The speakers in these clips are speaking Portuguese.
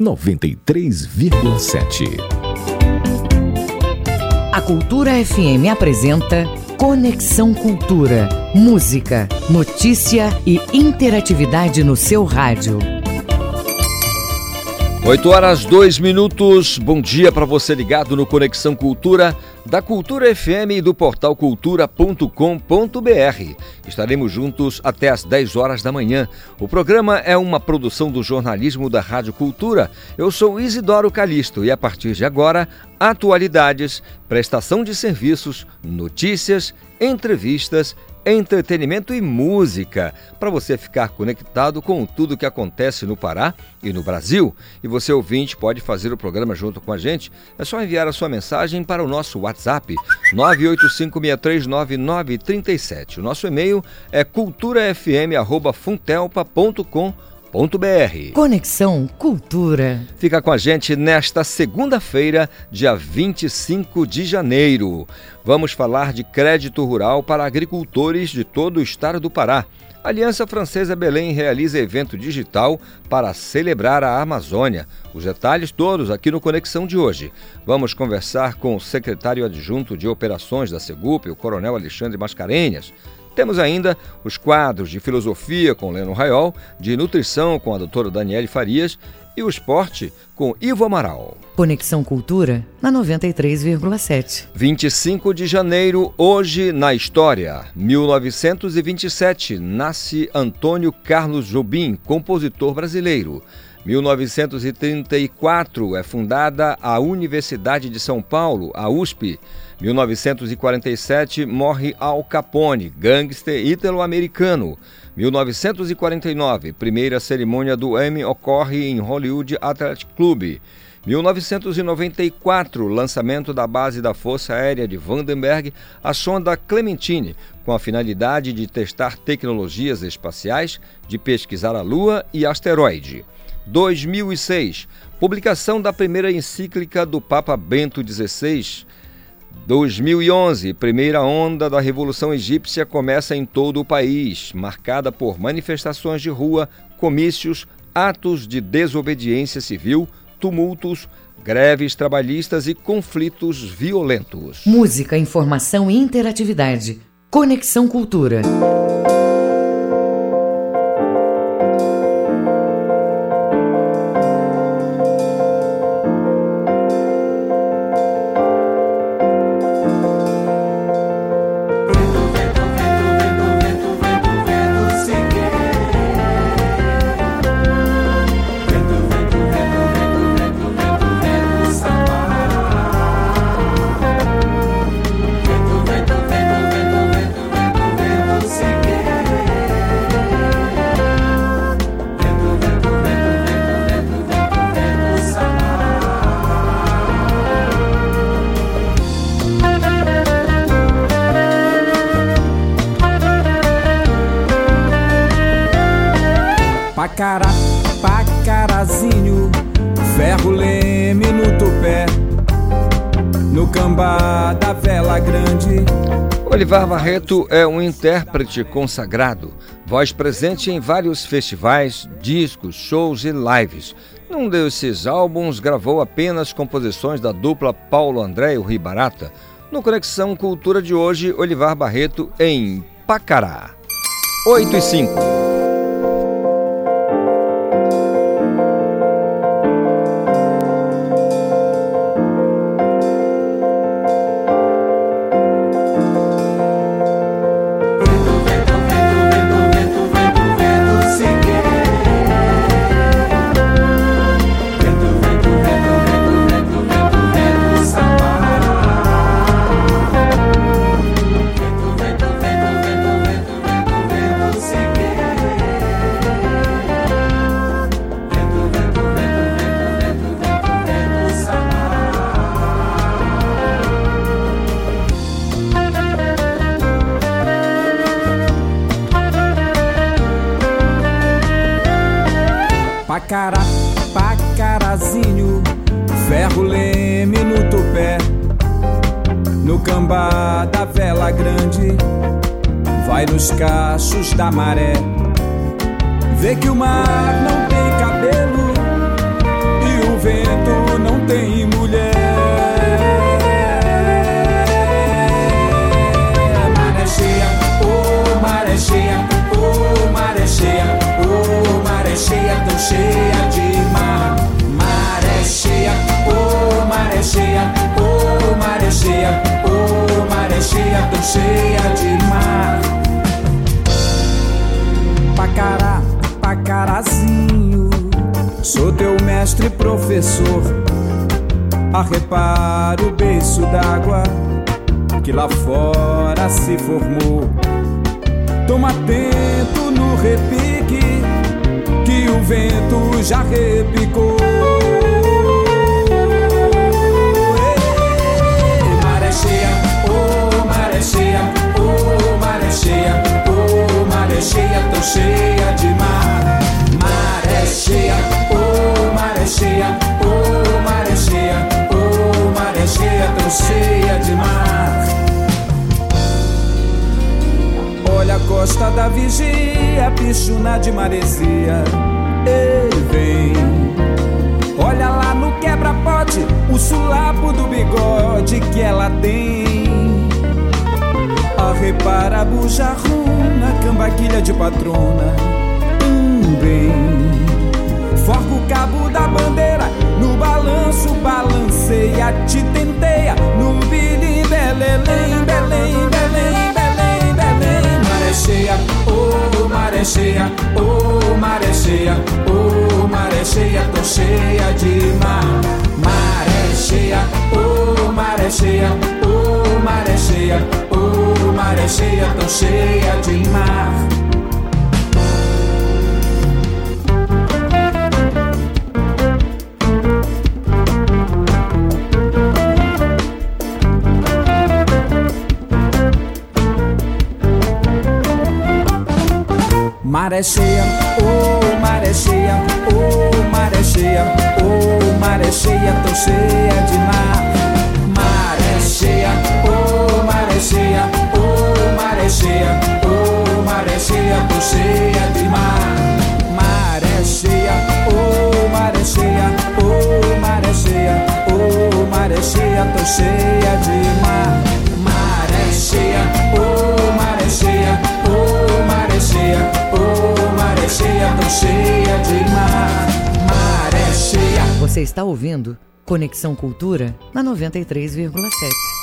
93,7. A Cultura FM apresenta Conexão Cultura. Música, notícia e interatividade no seu rádio. 8 horas 2 minutos. Bom dia para você ligado no Conexão Cultura da Cultura FM e do portal cultura.com.br. Estaremos juntos até às 10 horas da manhã. O programa é uma produção do jornalismo da Rádio Cultura. Eu sou Isidoro Calixto e a partir de agora, atualidades, prestação de serviços, notícias, entrevistas entretenimento e música, para você ficar conectado com tudo que acontece no Pará e no Brasil. E você, ouvinte, pode fazer o programa junto com a gente. É só enviar a sua mensagem para o nosso WhatsApp 985639937. O nosso e-mail é culturafm.funtelpa.com.br www.cultura.br. Conexão Cultura. Fica com a gente nesta segunda-feira, dia 25 de janeiro. Vamos falar de crédito rural para agricultores de todo o estado do Pará. A Aliança Francesa Belém realiza evento digital para celebrar a Amazônia. Os detalhes todos aqui no Conexão de hoje. Vamos conversar com o secretário adjunto de operações da Segup, o Coronel Alexandre Mascarenhas. Temos ainda os quadros de filosofia com Leno Raiol, de nutrição com a doutora Daniele Farias e o esporte com Ivo Amaral. Conexão Cultura na 93,7. 25 de janeiro, hoje na história. 1927, nasce Antônio Carlos Jobim, compositor brasileiro. 1934 é fundada a Universidade de São Paulo, a USP. 1947 morre Al Capone, gangster ítalo-americano. 1949, primeira cerimônia do Emmy ocorre em Hollywood Athletic Club. 1994, lançamento da base da Força Aérea de Vandenberg, a sonda Clementine, com a finalidade de testar tecnologias espaciais, de pesquisar a Lua e asteroide. 2006, publicação da primeira encíclica do Papa Bento XVI, 2011, primeira onda da Revolução Egípcia começa em todo o país, marcada por manifestações de rua, comícios, atos de desobediência civil, tumultos, greves trabalhistas e conflitos violentos. Música, informação e interatividade. Conexão Cultura. Barreto é um intérprete consagrado, voz presente em vários festivais, discos, shows e lives. Num desses álbuns, gravou apenas composições da dupla Paulo André e o Ribarata. No Conexão Cultura de hoje, Olivar Barreto em Pacará. 8 e 5. Cheia, de mar. Maré cheia, oh maré cheia, oh maré cheia, oh maré cheia, tão cheia de mar. Maré cheia, oh maré cheia, oh maré cheia, oh maré cheia, tão cheia de mar. Maré cheia. Você está ouvindo Conexão Cultura na 93,7.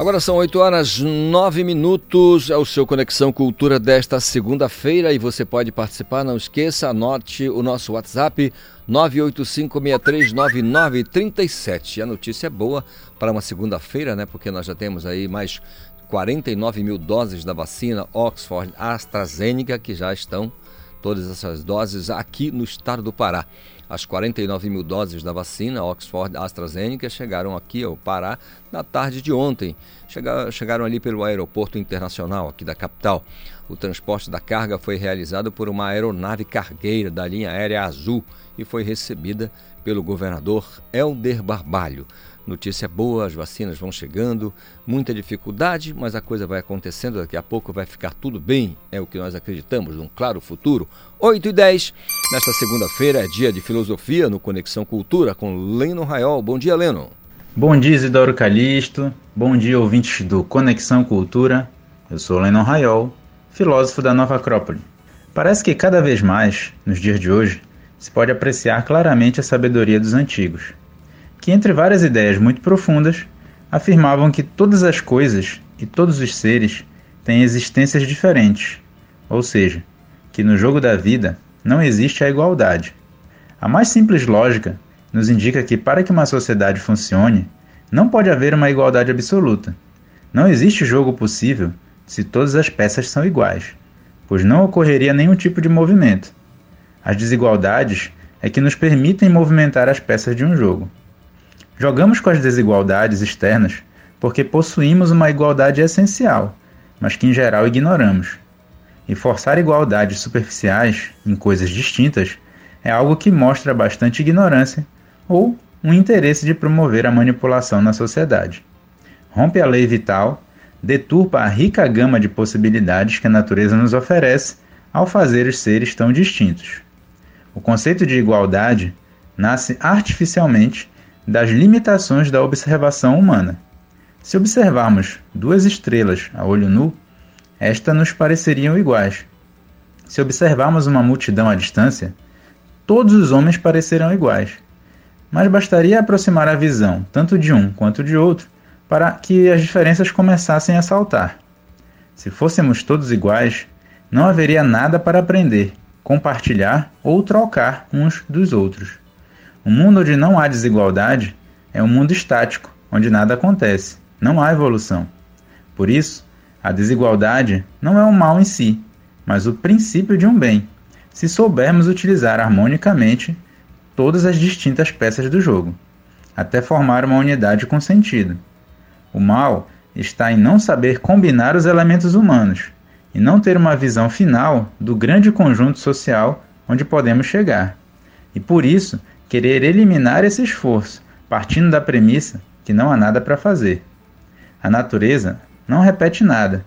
Agora são 8 horas 9 minutos, é o seu Conexão Cultura desta segunda-feira e você pode participar, não esqueça, anote o nosso WhatsApp 985639937. A notícia é boa para uma segunda-feira, né? Porque nós já temos aí mais 49 mil doses da vacina Oxford AstraZeneca que já estão todas essas doses aqui no estado do Pará. As 49 mil doses da vacina Oxford AstraZeneca chegaram aqui ao Pará na tarde de ontem. Chegaram, ali pelo aeroporto internacional aqui da capital. O transporte da carga foi realizado por uma aeronave cargueira da linha aérea Azul e foi recebida pelo governador Helder Barbalho. Notícia boa, as vacinas vão chegando, muita dificuldade, mas a coisa vai acontecendo, daqui a pouco vai ficar tudo bem, é o que nós acreditamos, num claro futuro. 8 e 10, nesta segunda-feira é dia de filosofia no Conexão Cultura com Leno Raiol. Bom dia, Leno. Bom dia, Isidoro Calixto. Bom dia, ouvintes do Conexão Cultura. Eu sou Lennon Raiol, filósofo da Nova Acrópole. Parece que cada vez mais, nos dias de hoje, se pode apreciar claramente a sabedoria dos antigos, que, entre várias ideias muito profundas, afirmavam que todas as coisas e todos os seres têm existências diferentes, ou seja, que no jogo da vida não existe a igualdade. A mais simples lógica nos indica que, para que uma sociedade funcione, não pode haver uma igualdade absoluta. Não existe jogo possível se todas as peças são iguais, pois não ocorreria nenhum tipo de movimento. As desigualdades é que nos permitem movimentar as peças de um jogo. Jogamos com as desigualdades externas porque possuímos uma igualdade essencial, mas que em geral ignoramos. E forçar igualdades superficiais em coisas distintas é algo que mostra bastante ignorância ou um interesse de promover a manipulação na sociedade. Rompe a lei vital, deturpa a rica gama de possibilidades que a natureza nos oferece ao fazer os seres tão distintos. O conceito de igualdade nasce artificialmente das limitações da observação humana. Se observarmos duas estrelas a olho nu, estas nos pareceriam iguais. Se observarmos uma multidão à distância, todos os homens parecerão iguais. Mas bastaria aproximar a visão tanto de um quanto de outro para que as diferenças começassem a saltar. Se fôssemos todos iguais, não haveria nada para aprender, compartilhar ou trocar uns dos outros. Um mundo onde não há desigualdade é um mundo estático, onde nada acontece, não há evolução. Por isso, a desigualdade não é um mal em si, mas o princípio de um bem, se soubermos utilizar harmonicamente todas as distintas peças do jogo, até formar uma unidade com sentido. O mal está em não saber combinar os elementos humanos e não ter uma visão final do grande conjunto social onde podemos chegar. E por isso, querer eliminar esse esforço, partindo da premissa que não há nada para fazer. A natureza não repete nada.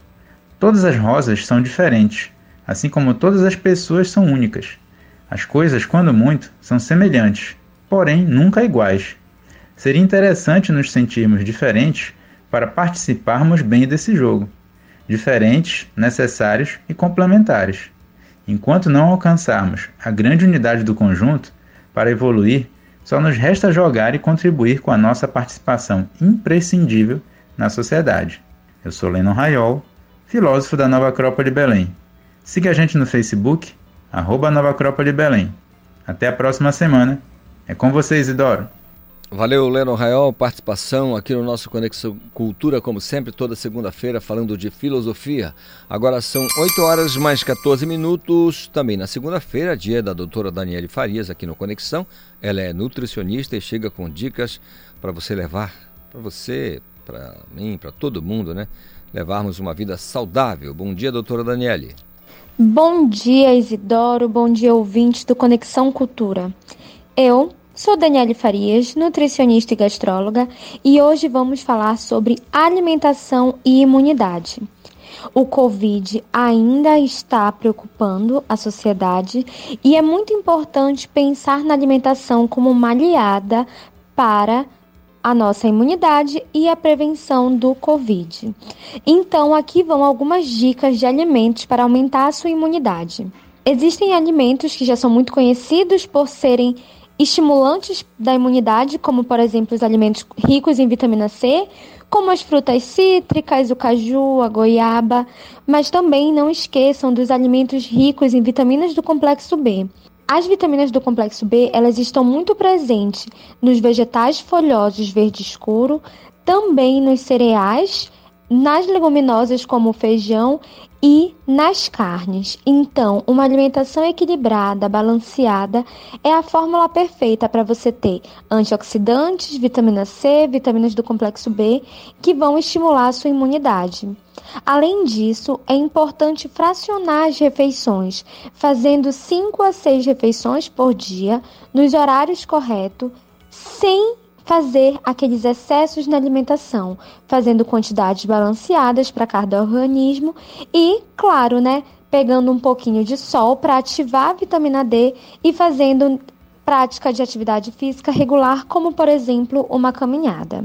Todas as rosas são diferentes, assim como todas as pessoas são únicas. As coisas, quando muito, são semelhantes, porém nunca iguais. Seria interessante nos sentirmos diferentes para participarmos bem desse jogo. Diferentes, necessários e complementares. Enquanto não alcançarmos a grande unidade do conjunto, para evoluir, só nos resta jogar e contribuir com a nossa participação imprescindível na sociedade. Eu sou Leno Raiol, filósofo da Nova Acrópole Belém. Siga a gente no Facebook, arroba Nova Acrópole Belém. Até a próxima semana. É com vocês, Idoro. Valeu, Leno Raiol, participação aqui no nosso Conexão Cultura, como sempre, toda segunda-feira, falando de filosofia. Agora são 8 horas mais 14 minutos, também na segunda-feira, dia da doutora Daniele Farias, aqui no Conexão. Ela é nutricionista e chega com dicas para você levar, para você, para mim, para todo mundo, né? Levarmos uma vida saudável. Bom dia, doutora Daniele. Bom dia, Isidoro. Bom dia, ouvintes do Conexão Cultura. Eu Sou Daniele Farias, nutricionista e gastróloga, e hoje vamos falar sobre alimentação e imunidade. O Covid ainda está preocupando a sociedade e é muito importante pensar na alimentação como uma aliada para a nossa imunidade e a prevenção do Covid. Então, aqui vão algumas dicas de alimentos para aumentar a sua imunidade. Existem alimentos que já são muito conhecidos por serem estimulantes da imunidade, como por exemplo os alimentos ricos em vitamina C, como as frutas cítricas, o caju, a goiaba, mas também não esqueçam dos alimentos ricos em vitaminas do complexo B. As vitaminas do complexo B, elas estão muito presentes nos vegetais folhosos verde escuro, também nos cereais, nas leguminosas como o feijão e nas carnes. Então, uma alimentação equilibrada, balanceada, é a fórmula perfeita para você ter antioxidantes, vitamina C, vitaminas do complexo B, que vão estimular a sua imunidade. Além disso, é importante fracionar as refeições, fazendo 5 a 6 refeições por dia, nos horários corretos, sem fazer aqueles excessos na alimentação, fazendo quantidades balanceadas para cada organismo e, claro, né, pegando um pouquinho de sol para ativar a vitamina D e fazendo prática de atividade física regular, como por exemplo uma caminhada.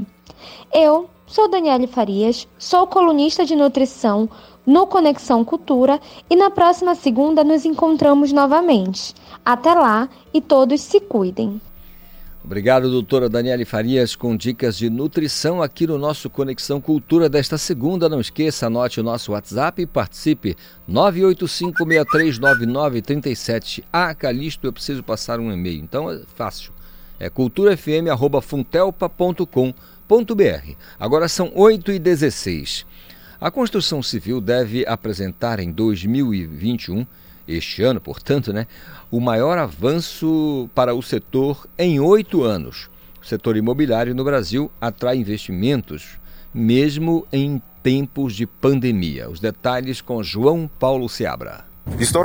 Eu sou Daniele Farias, sou colunista de nutrição no Conexão Cultura e na próxima segunda nos encontramos novamente. Até lá e todos se cuidem. Obrigado, doutora Daniele Farias, com dicas de nutrição aqui no nosso Conexão Cultura desta segunda. Não esqueça, anote o nosso WhatsApp e participe. 985639937. Ah, Calixto, eu preciso passar um e-mail. Então é fácil. É culturafm.funtelpa.com.br. Agora são 8 e 16 A construção civil deve apresentar em 2021 este ano, portanto, né, o maior avanço para o setor em oito anos. O setor imobiliário no Brasil atrai investimentos, mesmo em tempos de pandemia. Os detalhes com João Paulo Seabra.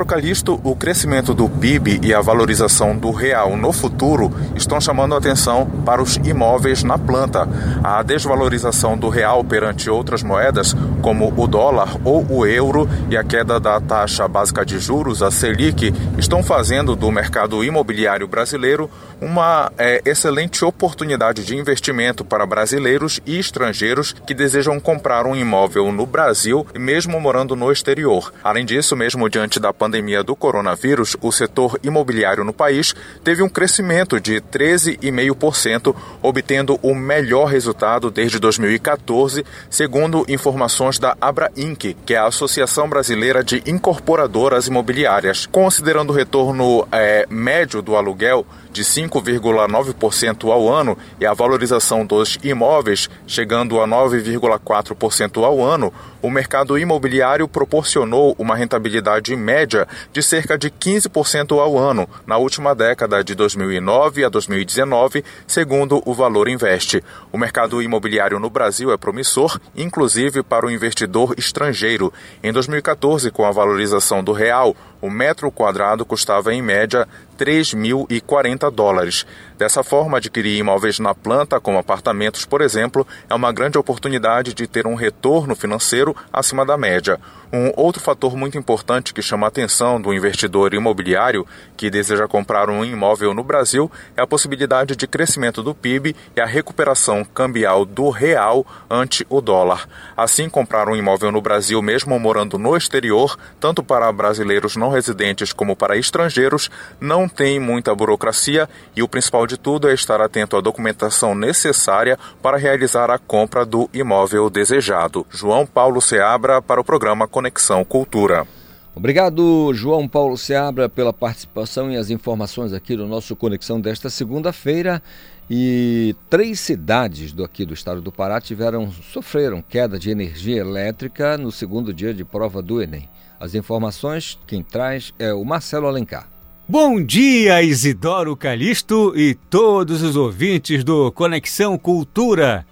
Calixto, o crescimento do PIB e a valorização do real no futuro estão chamando atenção para os imóveis na planta. A desvalorização do real perante outras moedas, como o dólar ou o euro, e a queda da taxa básica de juros, a Selic, estão fazendo do mercado imobiliário brasileiro uma é, excelente oportunidade de investimento para brasileiros e estrangeiros que desejam comprar um imóvel no Brasil, mesmo morando no exterior. Além disso, mesmo diante da pandemia do coronavírus, o setor imobiliário no país teve um crescimento de 13,5%, obtendo o melhor resultado desde 2014, segundo informações da Abra Inc., que é a Associação Brasileira de Incorporadoras Imobiliárias. Considerando o retorno é, médio do aluguel, de 5,9% ao ano e a valorização dos imóveis chegando a 9,4% ao ano, o mercado imobiliário proporcionou uma rentabilidade média de cerca de 15% ao ano na última década de 2009 a 2019, segundo o Valor Investe. O mercado imobiliário no Brasil é promissor, inclusive para o investidor estrangeiro. Em 2014, com a valorização do real, o metro quadrado custava em média 3.040 dólares. Dessa forma, adquirir imóveis na planta, como apartamentos, por exemplo, é uma grande oportunidade de ter um retorno financeiro acima da média. Um outro fator muito importante que chama a atenção do investidor imobiliário que deseja comprar um imóvel no Brasil é a possibilidade de crescimento do PIB e a recuperação cambial do real ante o dólar. Assim, comprar um imóvel no Brasil, mesmo morando no exterior, tanto para brasileiros não residentes como para estrangeiros, não tem muita burocracia e o principal de tudo é estar atento à documentação necessária para realizar a compra do imóvel desejado. João Paulo Seabra para o programa Conexão Cultura. Obrigado, João Paulo Seabra, pela participação e as informações aqui no nosso Conexão desta segunda-feira. E três cidades do aqui do estado do Pará tiveram sofreram queda de energia elétrica no segundo dia de prova do Enem. As informações quem traz é o Marcelo Alencar. Bom dia, Isidoro Calixto e todos os ouvintes do Conexão Cultura.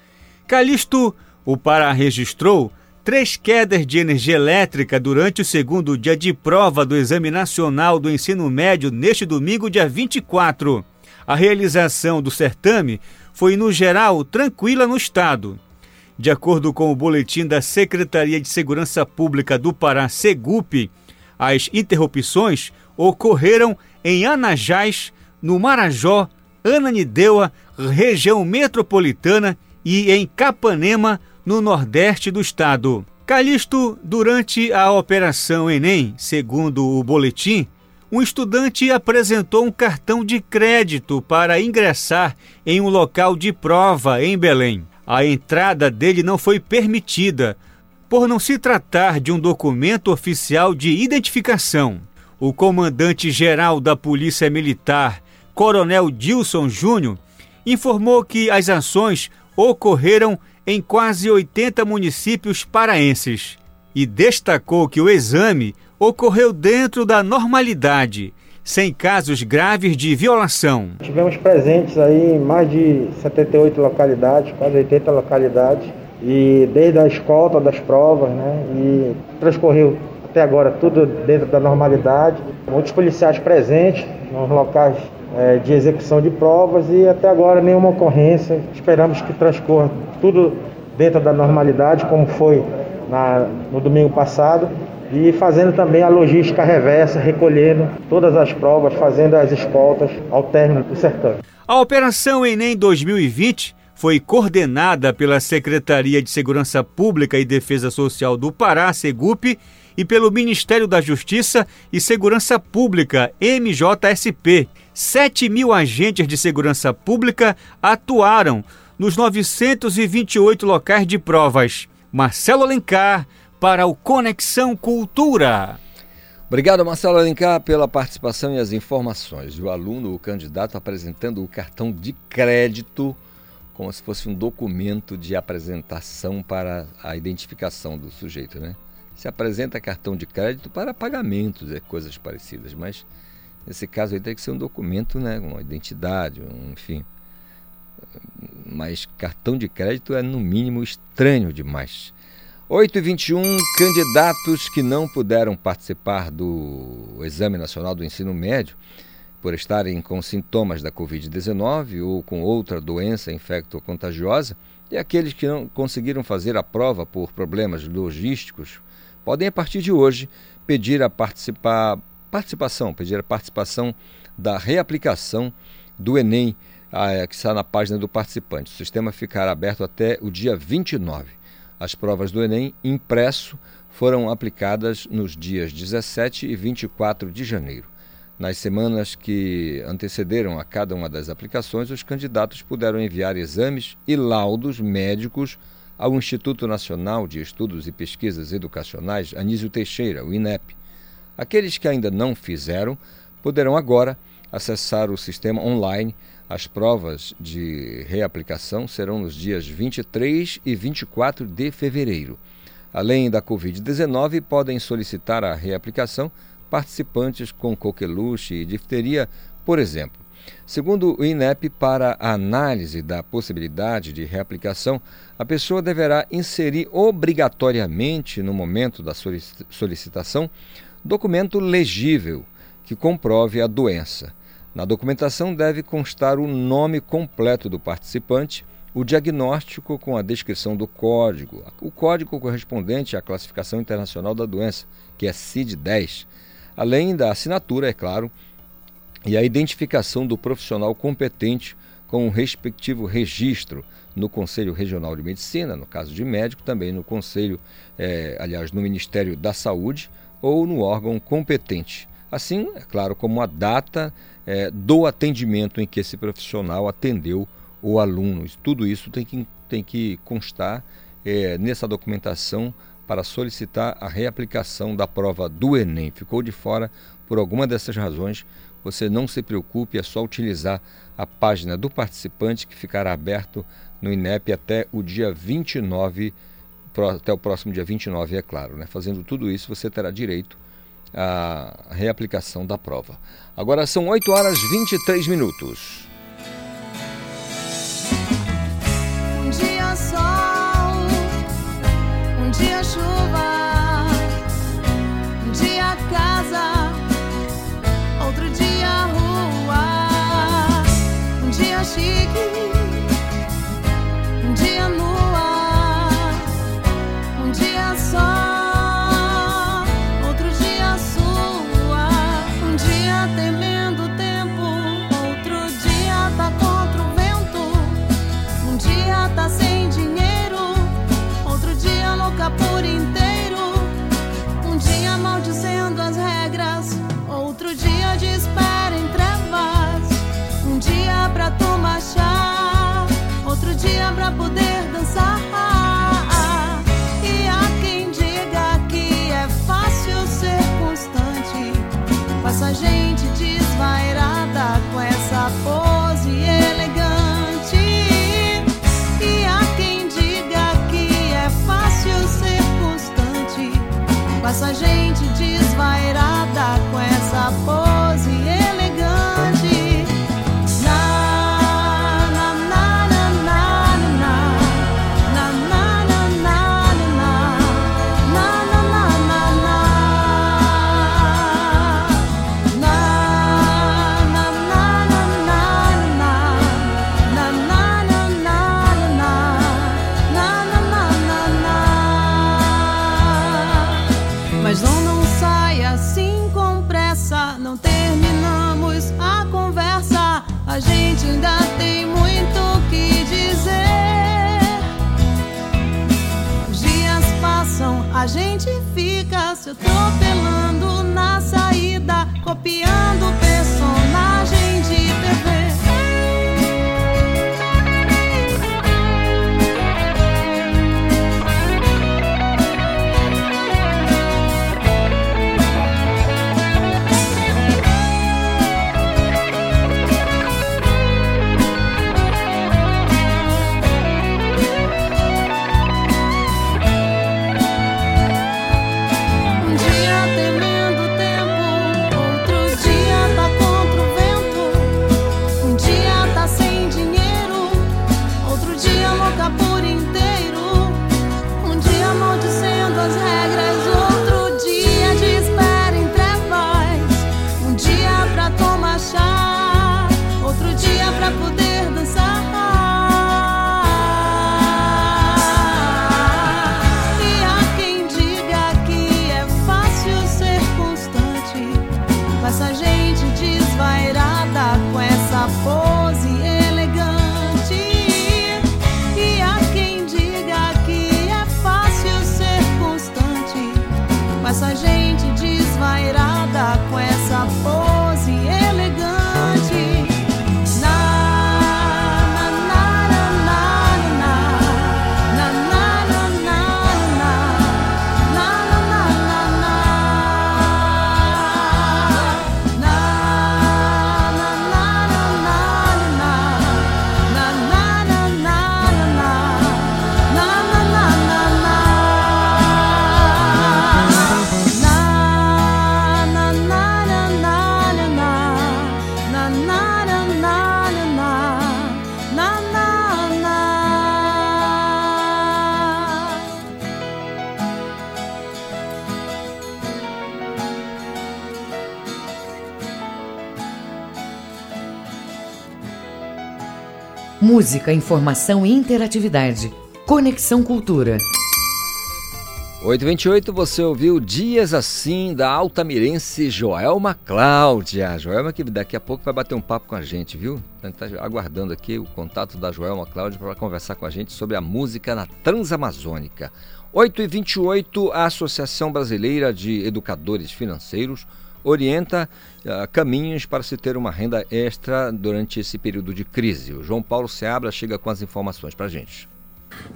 Calixto, o Pará registrou três quedas de energia elétrica durante o segundo dia de prova do Exame Nacional do Ensino Médio neste domingo, dia 24. A realização do certame foi, no geral, tranquila no estado. De acordo com o boletim da Secretaria de Segurança Pública do Pará, Segup, as interrupções ocorreram em Anajás, no Marajó, Ananindeua, região metropolitana e em Capanema, no nordeste do estado. Calixto, durante a Operação Enem, segundo o boletim, um estudante apresentou um cartão de crédito para ingressar em um local de prova em Belém. A entrada dele não foi permitida, por não se tratar de um documento oficial de identificação. O comandante-geral da Polícia Militar, Coronel Dilson Júnior, informou que as ações ocorreram em quase 80 municípios paraenses e destacou que o exame ocorreu dentro da normalidade, sem casos graves de violação. Tivemos presentes aí em mais de 78 localidades, quase 80 localidades, e desde a escolta das provas, né, e transcorreu até agora tudo dentro da normalidade. Muitos policiais presentes nos locais é, de execução de provas e até agora nenhuma ocorrência. Esperamos que transcorra tudo dentro da normalidade, como foi na, no domingo passado e fazendo também a logística reversa, recolhendo todas as provas, fazendo as escoltas ao término do certame. A Operação Enem 2020 foi coordenada pela Secretaria de Segurança Pública e Defesa Social do Pará, Segup, e pelo Ministério da Justiça e Segurança Pública, MJSP. 7 mil agentes de segurança pública atuaram nos 928 locais de provas. Marcelo Alencar, para o Conexão Cultura. Obrigado, Marcelo Alencar, pela participação e as informações. O aluno, o candidato, apresentando o cartão de crédito como se fosse um documento de apresentação para a identificação do sujeito, né? Se apresenta cartão de crédito para pagamentos e coisas parecidas, mas nesse caso aí tem que ser um documento, né? Uma identidade, um, enfim. Mas cartão de crédito é no mínimo estranho demais. 8 e 21 candidatos que não puderam participar do Exame Nacional do Ensino Médio por estarem com sintomas da Covid-19 ou com outra doença infecto-contagiosa e aqueles que não conseguiram fazer a prova por problemas logísticos podem, a partir de hoje, pedir a participar, participação, pedir a participação da reaplicação do Enem, que está na página do participante. O sistema ficará aberto até o dia 29. As provas do Enem impresso foram aplicadas nos dias 17 e 24 de janeiro. Nas semanas que antecederam a cada uma das aplicações, os candidatos puderam enviar exames e laudos médicos ao Instituto Nacional de Estudos e Pesquisas Educacionais Anísio Teixeira, o INEP. Aqueles que ainda não fizeram poderão agora acessar o sistema online. As provas de reaplicação serão nos dias 23 e 24 de fevereiro. Além da Covid-19, podem solicitar a reaplicação participantes com coqueluche e difteria, por exemplo. Segundo o INEP, para a análise da possibilidade de reaplicação, a pessoa deverá inserir obrigatoriamente, no momento da solicitação, documento legível que comprove a doença. Na documentação deve constar o nome completo do participante, o diagnóstico com a descrição do código, o código correspondente à classificação internacional da doença, que é CID-10, além da assinatura, é claro, e a identificação do profissional competente com o respectivo registro no Conselho Regional de Medicina, no caso de médico, também no Conselho, é, aliás, no Ministério da Saúde ou no órgão competente. Assim, é claro, como a data é, do atendimento em que esse profissional atendeu o aluno. Tudo isso tem que, tem que constar é, nessa documentação para solicitar a reaplicação da prova do Enem. Ficou de fora por alguma dessas razões, você não se preocupe, é só utilizar a página do participante que ficará aberto no INEP até o dia 29, até o próximo dia 29, é claro. Né? Fazendo tudo isso, você terá direito à reaplicação da prova. Agora são 8 horas 23 minutos. Um dia sol, um dia chuva, pra poder dia Música, informação e interatividade. Conexão Cultura. 828, você ouviu Dias Assim da Altamirense Joelma Cláudia. Joelma que daqui a pouco vai bater um papo com a gente, viu? A gente está aguardando aqui o contato da Joelma Cláudia para conversar com a gente sobre a música na Transamazônica. 8h28, a Associação Brasileira de Educadores Financeiros orienta uh, caminhos para se ter uma renda extra durante esse período de crise. O João Paulo Seabra chega com as informações para a gente.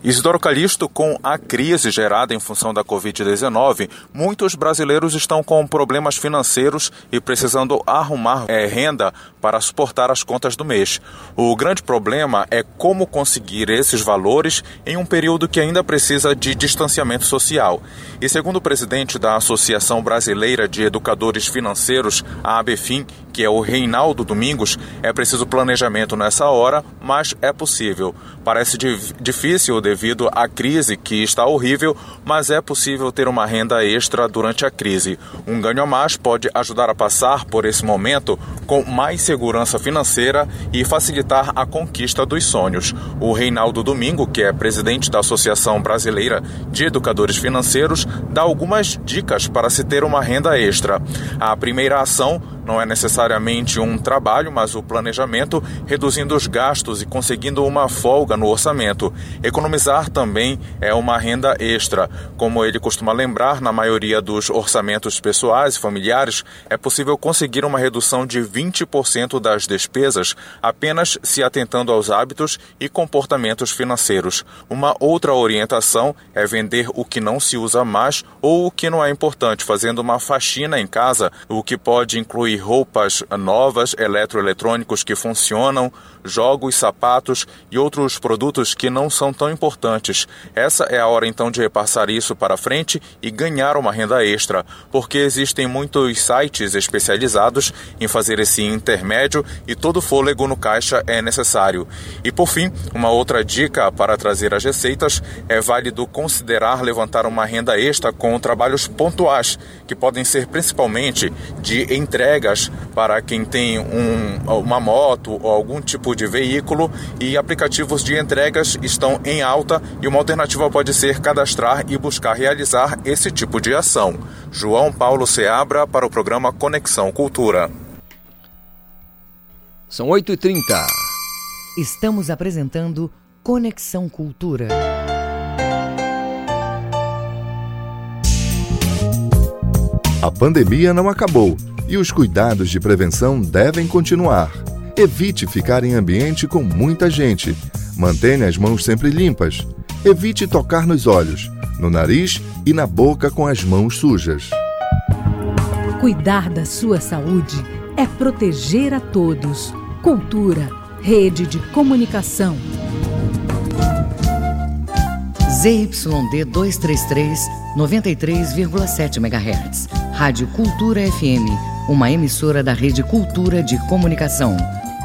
Isidoro Calixto, com a crise gerada em função da Covid-19, muitos brasileiros estão com problemas financeiros e precisando arrumar é, renda para suportar as contas do mês. O grande problema é como conseguir esses valores em um período que ainda precisa de distanciamento social. E segundo o presidente da Associação Brasileira de Educadores Financeiros, a ABFIM, que é o Reinaldo Domingos, é preciso planejamento nessa hora, mas é possível. Parece difícil devido à crise que está horrível, mas é possível ter uma renda extra durante a crise. Um ganho a mais pode ajudar a passar por esse momento com mais segurança financeira e facilitar a conquista dos sonhos. O Reinaldo Domingo, que é presidente da Associação Brasileira de Educadores Financeiros, dá algumas dicas para se ter uma renda extra. A primeira ação não é necessariamente um trabalho, mas o planejamento, reduzindo os gastos e conseguindo uma folga no orçamento. Economizar também é uma renda extra. Como ele costuma lembrar, na maioria dos orçamentos pessoais e familiares, é possível conseguir uma redução de 20% das despesas apenas se atentando aos hábitos e comportamentos financeiros. Uma outra orientação é vender o que não se usa mais ou o que não é importante, fazendo uma faxina em casa, o que pode incluir roupas novas, eletroeletrônicos que funcionam, jogos, sapatos e outros produtos que não são tão importantes. Essa é a hora então de repassar isso para frente e ganhar uma renda extra, porque existem muitos sites especializados em fazer esse intermédio e todo fôlego no caixa é necessário. E por fim, uma outra dica para trazer as receitas é válido considerar levantar uma renda extra com trabalhos pontuais, que podem ser principalmente de entregas para quem tem um, uma moto ou algum tipo de veículo e aplicativos de entregas estão em alta e uma alternativa pode ser cadastrar e buscar realizar esse tipo de ação. João Paulo Seabra para o programa Conexão Cultura. São 8h30. Estamos apresentando Conexão Cultura. A pandemia não acabou e os cuidados de prevenção devem continuar. Evite ficar em ambiente com muita gente. Mantenha as mãos sempre limpas. Evite tocar nos olhos, no nariz e na boca com as mãos sujas. Cuidar da sua saúde é proteger a todos. Cultura, rede de comunicação. ZYD 233, 93,7 MHz. Rádio Cultura FM, uma emissora da Rede Cultura de Comunicação.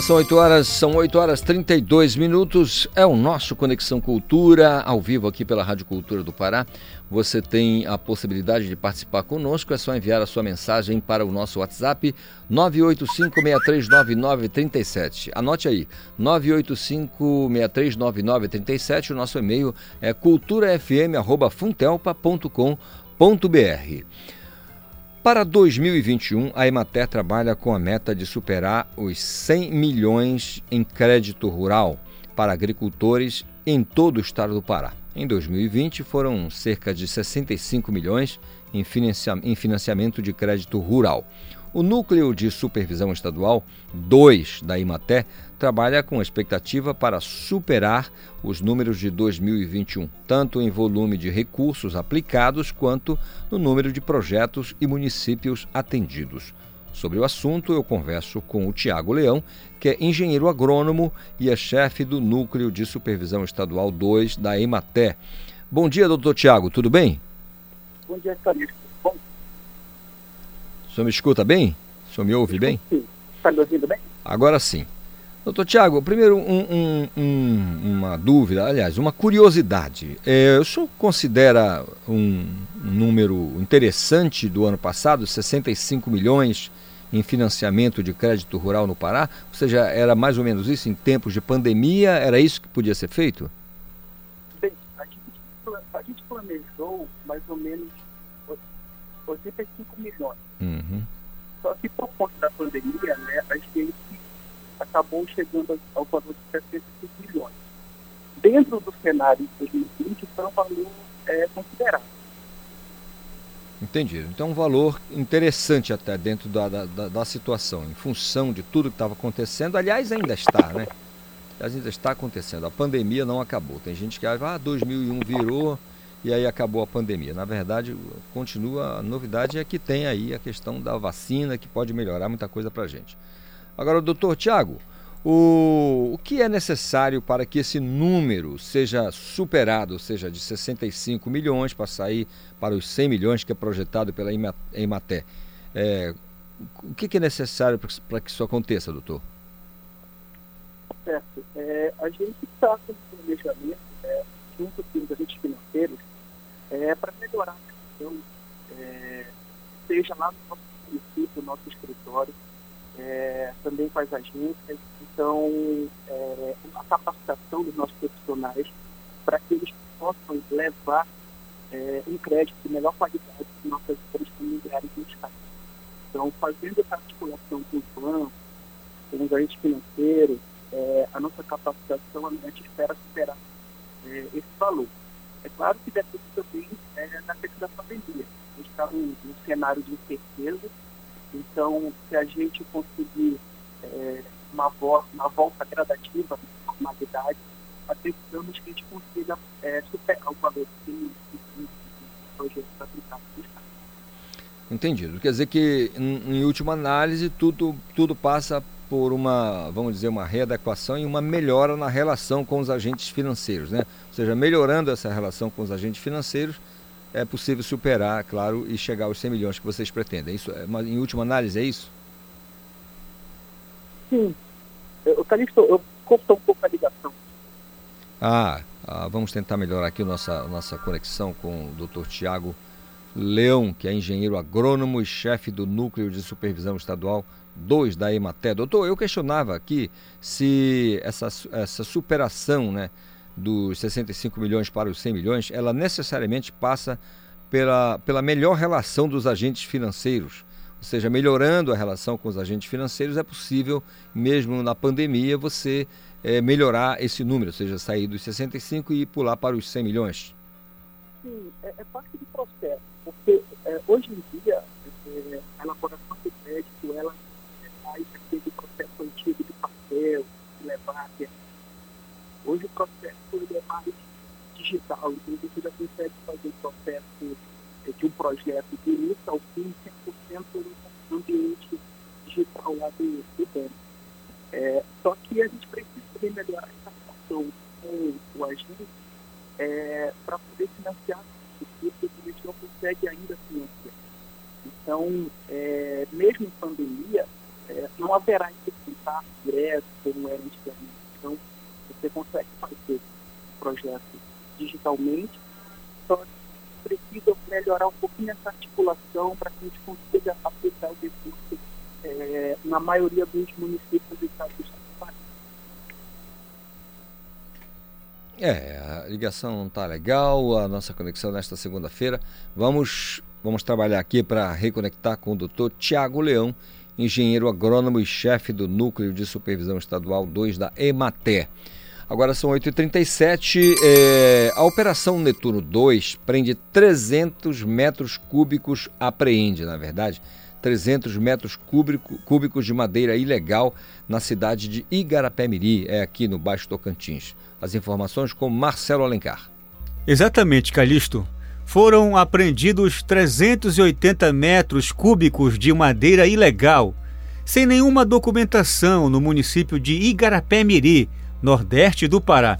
São 8 horas, são 8 horas 32 minutos. É o nosso Conexão Cultura, ao vivo aqui pela Rádio Cultura do Pará. Você tem a possibilidade de participar conosco, é só enviar a sua mensagem para o nosso WhatsApp 985639937. Anote aí, 985639937. O nosso e-mail é culturafm@funtelpa.com.br. Para 2021, a Emater trabalha com a meta de superar os 100 milhões em crédito rural para agricultores em todo o estado do Pará. Em 2020, foram cerca de 65 milhões em financiamento de crédito rural. O Núcleo de Supervisão Estadual 2 da Imaté trabalha com expectativa para superar os números de 2021, tanto em volume de recursos aplicados quanto no número de projetos e municípios atendidos. Sobre o assunto, eu converso com o Tiago Leão, que é engenheiro agrônomo e é chefe do Núcleo de Supervisão Estadual 2 da Ematé. Bom dia, doutor Tiago, tudo bem? Bom dia, Calixto. Bom, O senhor me escuta bem? O senhor me ouve bem? sim. Está me ouvindo bem? Agora sim. Doutor Tiago, primeiro um- um- um- uma dúvida, aliás, uma curiosidade. É, o senhor considera um, número interessante do ano passado, 65 milhões em financiamento de crédito rural no Pará? Ou seja, era mais ou menos isso em tempos de pandemia? Era isso que podia ser feito? Bem, a gente, a gente planejou mais ou menos 85 milhões. Uhum. Só que por conta da pandemia, né, a gente acabou chegando ao valor de 65 milhões. Dentro do cenário de 2020, foi um valor é, considerável. Entendi. Então, um valor interessante até dentro da, da, da- situação, em função de tudo que estava acontecendo. Aliás, ainda está, né? Aliás, ainda está acontecendo. A pandemia não acabou. Tem gente que acha, ah, 2001 virou e aí acabou a pandemia. Na verdade, continua. A novidade é que tem aí a questão da vacina, que pode melhorar muita coisa para a gente. Agora, doutor Tiago, o, o que é necessário para que esse número seja superado, ou seja, de 65 milhões para sair para os 100 milhões que é projetado pela Ematé? É, o que, que é necessário para que- isso aconteça, doutor? Certo. É, a gente está com planejamento, é, junto com os agentes financeiros, é, para melhorar a questão, é, seja lá no nosso município, no nosso escritório, é, também com as agências. Então, é, a capacitação dos nossos profissionais para que eles possam levar é, um crédito de melhor qualidade para nossas empresas familiares no estado. Então, fazendo essa articulação com os bancos, com os agentes financeiros, a nossa capacitação, a gente espera superar esse valor. É claro que depende também é, da questão da pandemia. A gente está num, num cenário de incerteza, então, se a gente conseguir é, uma, vo uma volta gradativa à normalidade, acreditamos que a gente consiga é, superar o valor que projeto aplicado no. Entendido. Quer dizer que, em, em última análise, tudo, tudo passa por uma, vamos dizer, uma readequação e uma melhora na relação com os agentes financeiros, né? Ou seja, melhorando essa relação com os agentes financeiros, é possível superar, claro, e chegar aos 100 milhões que vocês pretendem. Isso, é em última análise, é isso? Sim. Eu, Calixto, eu cortou um pouco a ligação. Ah, ah, vamos tentar melhorar aqui a nossa, nossa conexão com o Dr. Tiago Leão, que é engenheiro agrônomo e chefe do Núcleo de Supervisão Estadual 2 da EMATE. Doutor, eu questionava aqui se essa, essa superação né, dos 65 milhões para os 100 milhões, ela necessariamente passa pela, pela melhor relação dos agentes financeiros. Ou seja, melhorando a relação com os agentes financeiros, é possível, mesmo na pandemia, você eh, melhorar esse número, ou seja, sair dos 65 e pular para os 100 milhões. Sim, é, é parte do processo, porque é, hoje em dia é, a elaboração do crédito ela faz aquele processo antigo de papel, de levar. Hoje o processo é digital, então você já consegue fazer o processo é, de um projeto de início ao fim 100% no ambiente digital lá do, do banco. É, só que a gente precisa melhorar essa relação com o agente é, para poder financiar o que a gente não consegue ainda financiar. Então, é, mesmo em pandemia, é, não haverá esse contato direto como era antigamente. Então, você consegue fazer o projeto digitalmente, só que precisa melhorar um pouquinho essa articulação para que a gente consiga aplicar o recurso é, na maioria dos municípios do estado do Estado. É, a ligação não está legal, a nossa conexão nesta segunda-feira. Vamos, vamos trabalhar aqui para reconectar com o doutor Tiago Leão, engenheiro agrônomo e chefe do Núcleo de Supervisão Estadual 2 da EMATE. Agora são 8h37. É, a Operação Netuno 2 prende 300 metros cúbicos, apreende, na verdade, 300 metros cúbico, cúbicos de madeira ilegal na cidade de Igarapé-Miri, é aqui no Baixo Tocantins. As informações com Marcelo Alencar. Exatamente, Calixto. Foram apreendidos 380 metros cúbicos de madeira ilegal, sem nenhuma documentação no município de Igarapé-Miri, nordeste do Pará.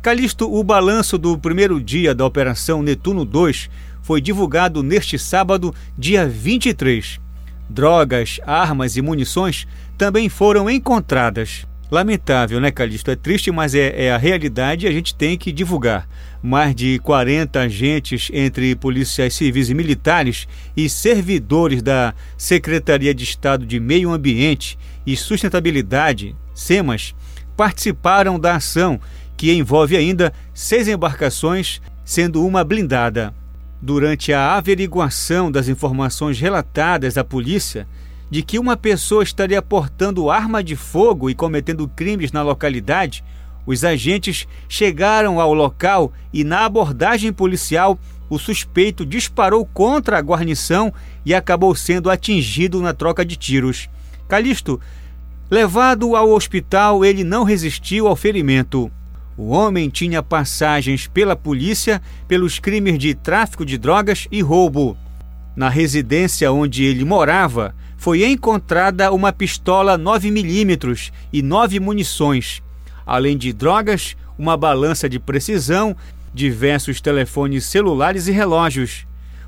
Calixto, o balanço do primeiro dia da Operação Netuno 2 foi divulgado neste sábado, dia 23. Drogas, armas e munições também foram encontradas. Lamentável, né, Calixto? É triste, mas é, é, a realidade e a gente tem que divulgar. Mais de 40 agentes, entre policiais civis e militares, e servidores da Secretaria de Estado de Meio Ambiente e Sustentabilidade, SEMAS, participaram da ação, que envolve ainda seis embarcações, sendo uma blindada. Durante a averiguação das informações relatadas à polícia, de que uma pessoa estaria portando arma de fogo e cometendo crimes na localidade, os agentes chegaram ao local e, na abordagem policial, o suspeito disparou contra a guarnição e acabou sendo atingido na troca de tiros. Calixto, levado ao hospital, ele não resistiu ao ferimento. O homem tinha passagens pela polícia pelos crimes de tráfico de drogas e roubo. Na residência onde ele morava, foi encontrada uma pistola 9mm e nove munições, além de drogas, uma balança de precisão, diversos telefones celulares e relógios.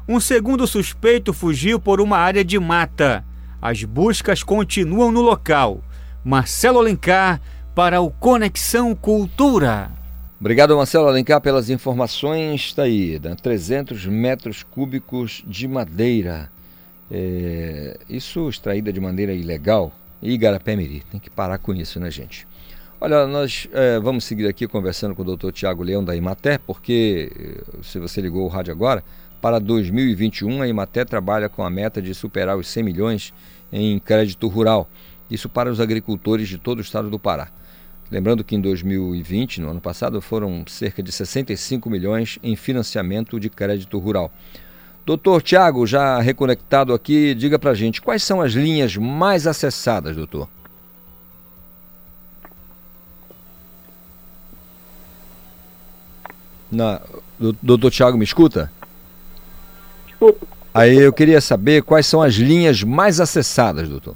Um segundo suspeito fugiu por uma área de mata. As buscas continuam no local. Marcelo Alencar para o Conexão Cultura. Obrigado, Marcelo Alencar, pelas informações. Está aí, né? 300 metros cúbicos de madeira é, isso extraída de maneira ilegal, e Igarapé-Miri. Tem que parar com isso, né, gente? Olha, nós é, vamos seguir aqui conversando com o Dr. Tiago Leão da Imaté, porque, eh, se você ligou o rádio agora, para 2021 a Imaté trabalha com a meta de superar os 100 milhões em crédito rural. Isso para os agricultores de todo o estado do Pará. Lembrando que em 2020, no ano passado, foram cerca de 65 milhões em financiamento de crédito rural. Doutor Tiago, já reconectado aqui, diga pra gente quais são as linhas mais acessadas, doutor? Na, doutor Tiago, me escuta? Escuto. Aí eu queria saber quais são as linhas mais acessadas, doutor.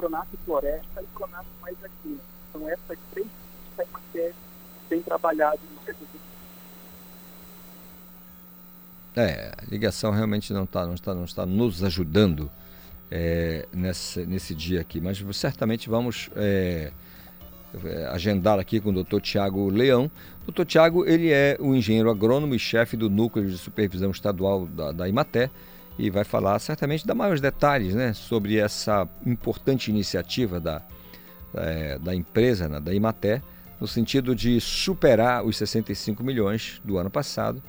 Pronaf Floresta e Pronaf Mais Aqui. São essas três que tem trabalhado no É, a ligação realmente não está não está, não está nos ajudando é, nesse, nesse dia aqui, mas certamente vamos é, agendar aqui com o Dr. Tiago Leão. O Dr. Tiago ele é o engenheiro agrônomo e chefe do Núcleo de Supervisão Estadual da, da e vai falar certamente dar maiores detalhes né, sobre essa importante iniciativa da, é, da empresa, né, da Imaté, no sentido de superar os 65 milhões do ano passado,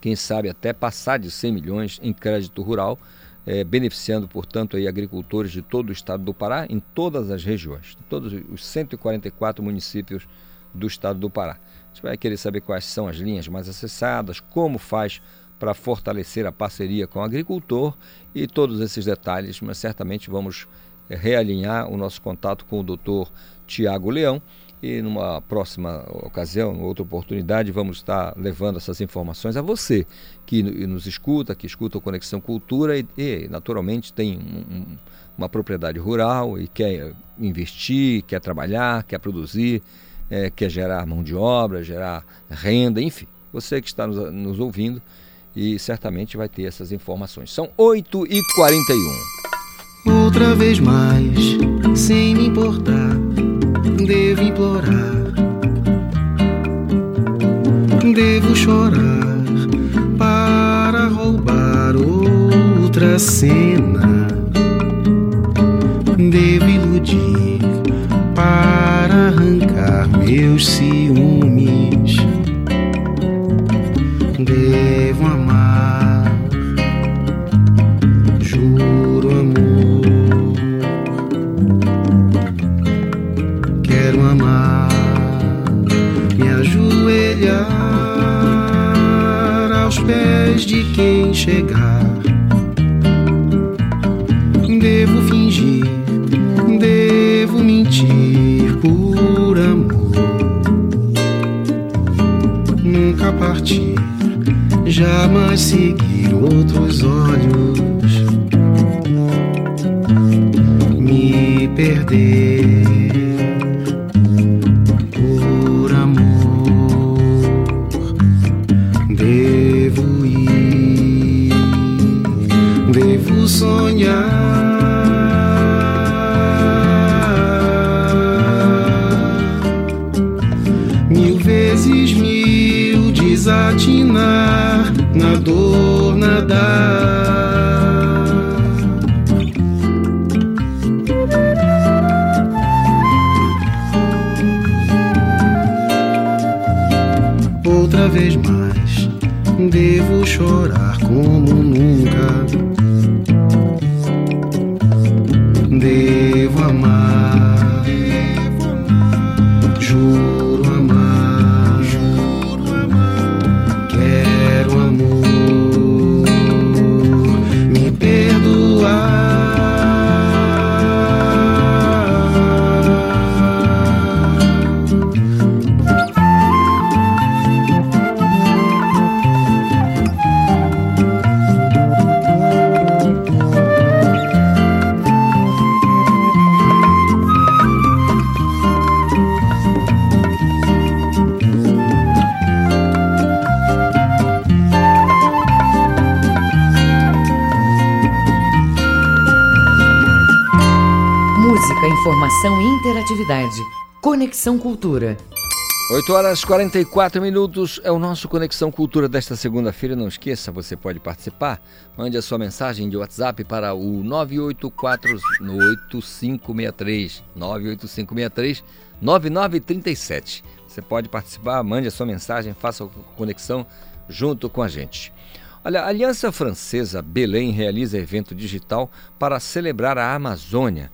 quem sabe até passar de 100 milhões em crédito rural, é, beneficiando, portanto, aí, agricultores de todo o estado do Pará, em todas as regiões, todos os 144 municípios do estado do Pará. Gente vai querer saber quais são as linhas mais acessadas, como faz para fortalecer a parceria com o agricultor e todos esses detalhes, mas certamente vamos é, realinhar o nosso contato com o doutor Tiago Leão e numa próxima ocasião, outra oportunidade, vamos estar levando essas informações a você que nos escuta, que escuta o Conexão Cultura e, e naturalmente tem um, uma propriedade rural e quer investir, quer trabalhar, quer produzir, é, quer gerar mão de obra, gerar renda, enfim. Você que está nos, nos ouvindo e certamente vai ter essas informações. São 8h41. Outra vez mais, sem me importar devo implorar, devo chorar para roubar outra cena, devo iludir para arrancar meus ciúmes, pés de quem chegar. Devo fingir, devo mentir por amor. Nunca partir, jamais seguir outros olhos. Me perder Conexão Cultura. 8 horas e 44 minutos é o nosso Conexão Cultura desta segunda-feira. Não esqueça, você pode participar. Mande a sua mensagem de WhatsApp para o 984-8563. 98563 9937. Você pode participar, mande a sua mensagem, faça a conexão junto com a gente. Olha, a Aliança Francesa Belém realiza evento digital para celebrar a Amazônia.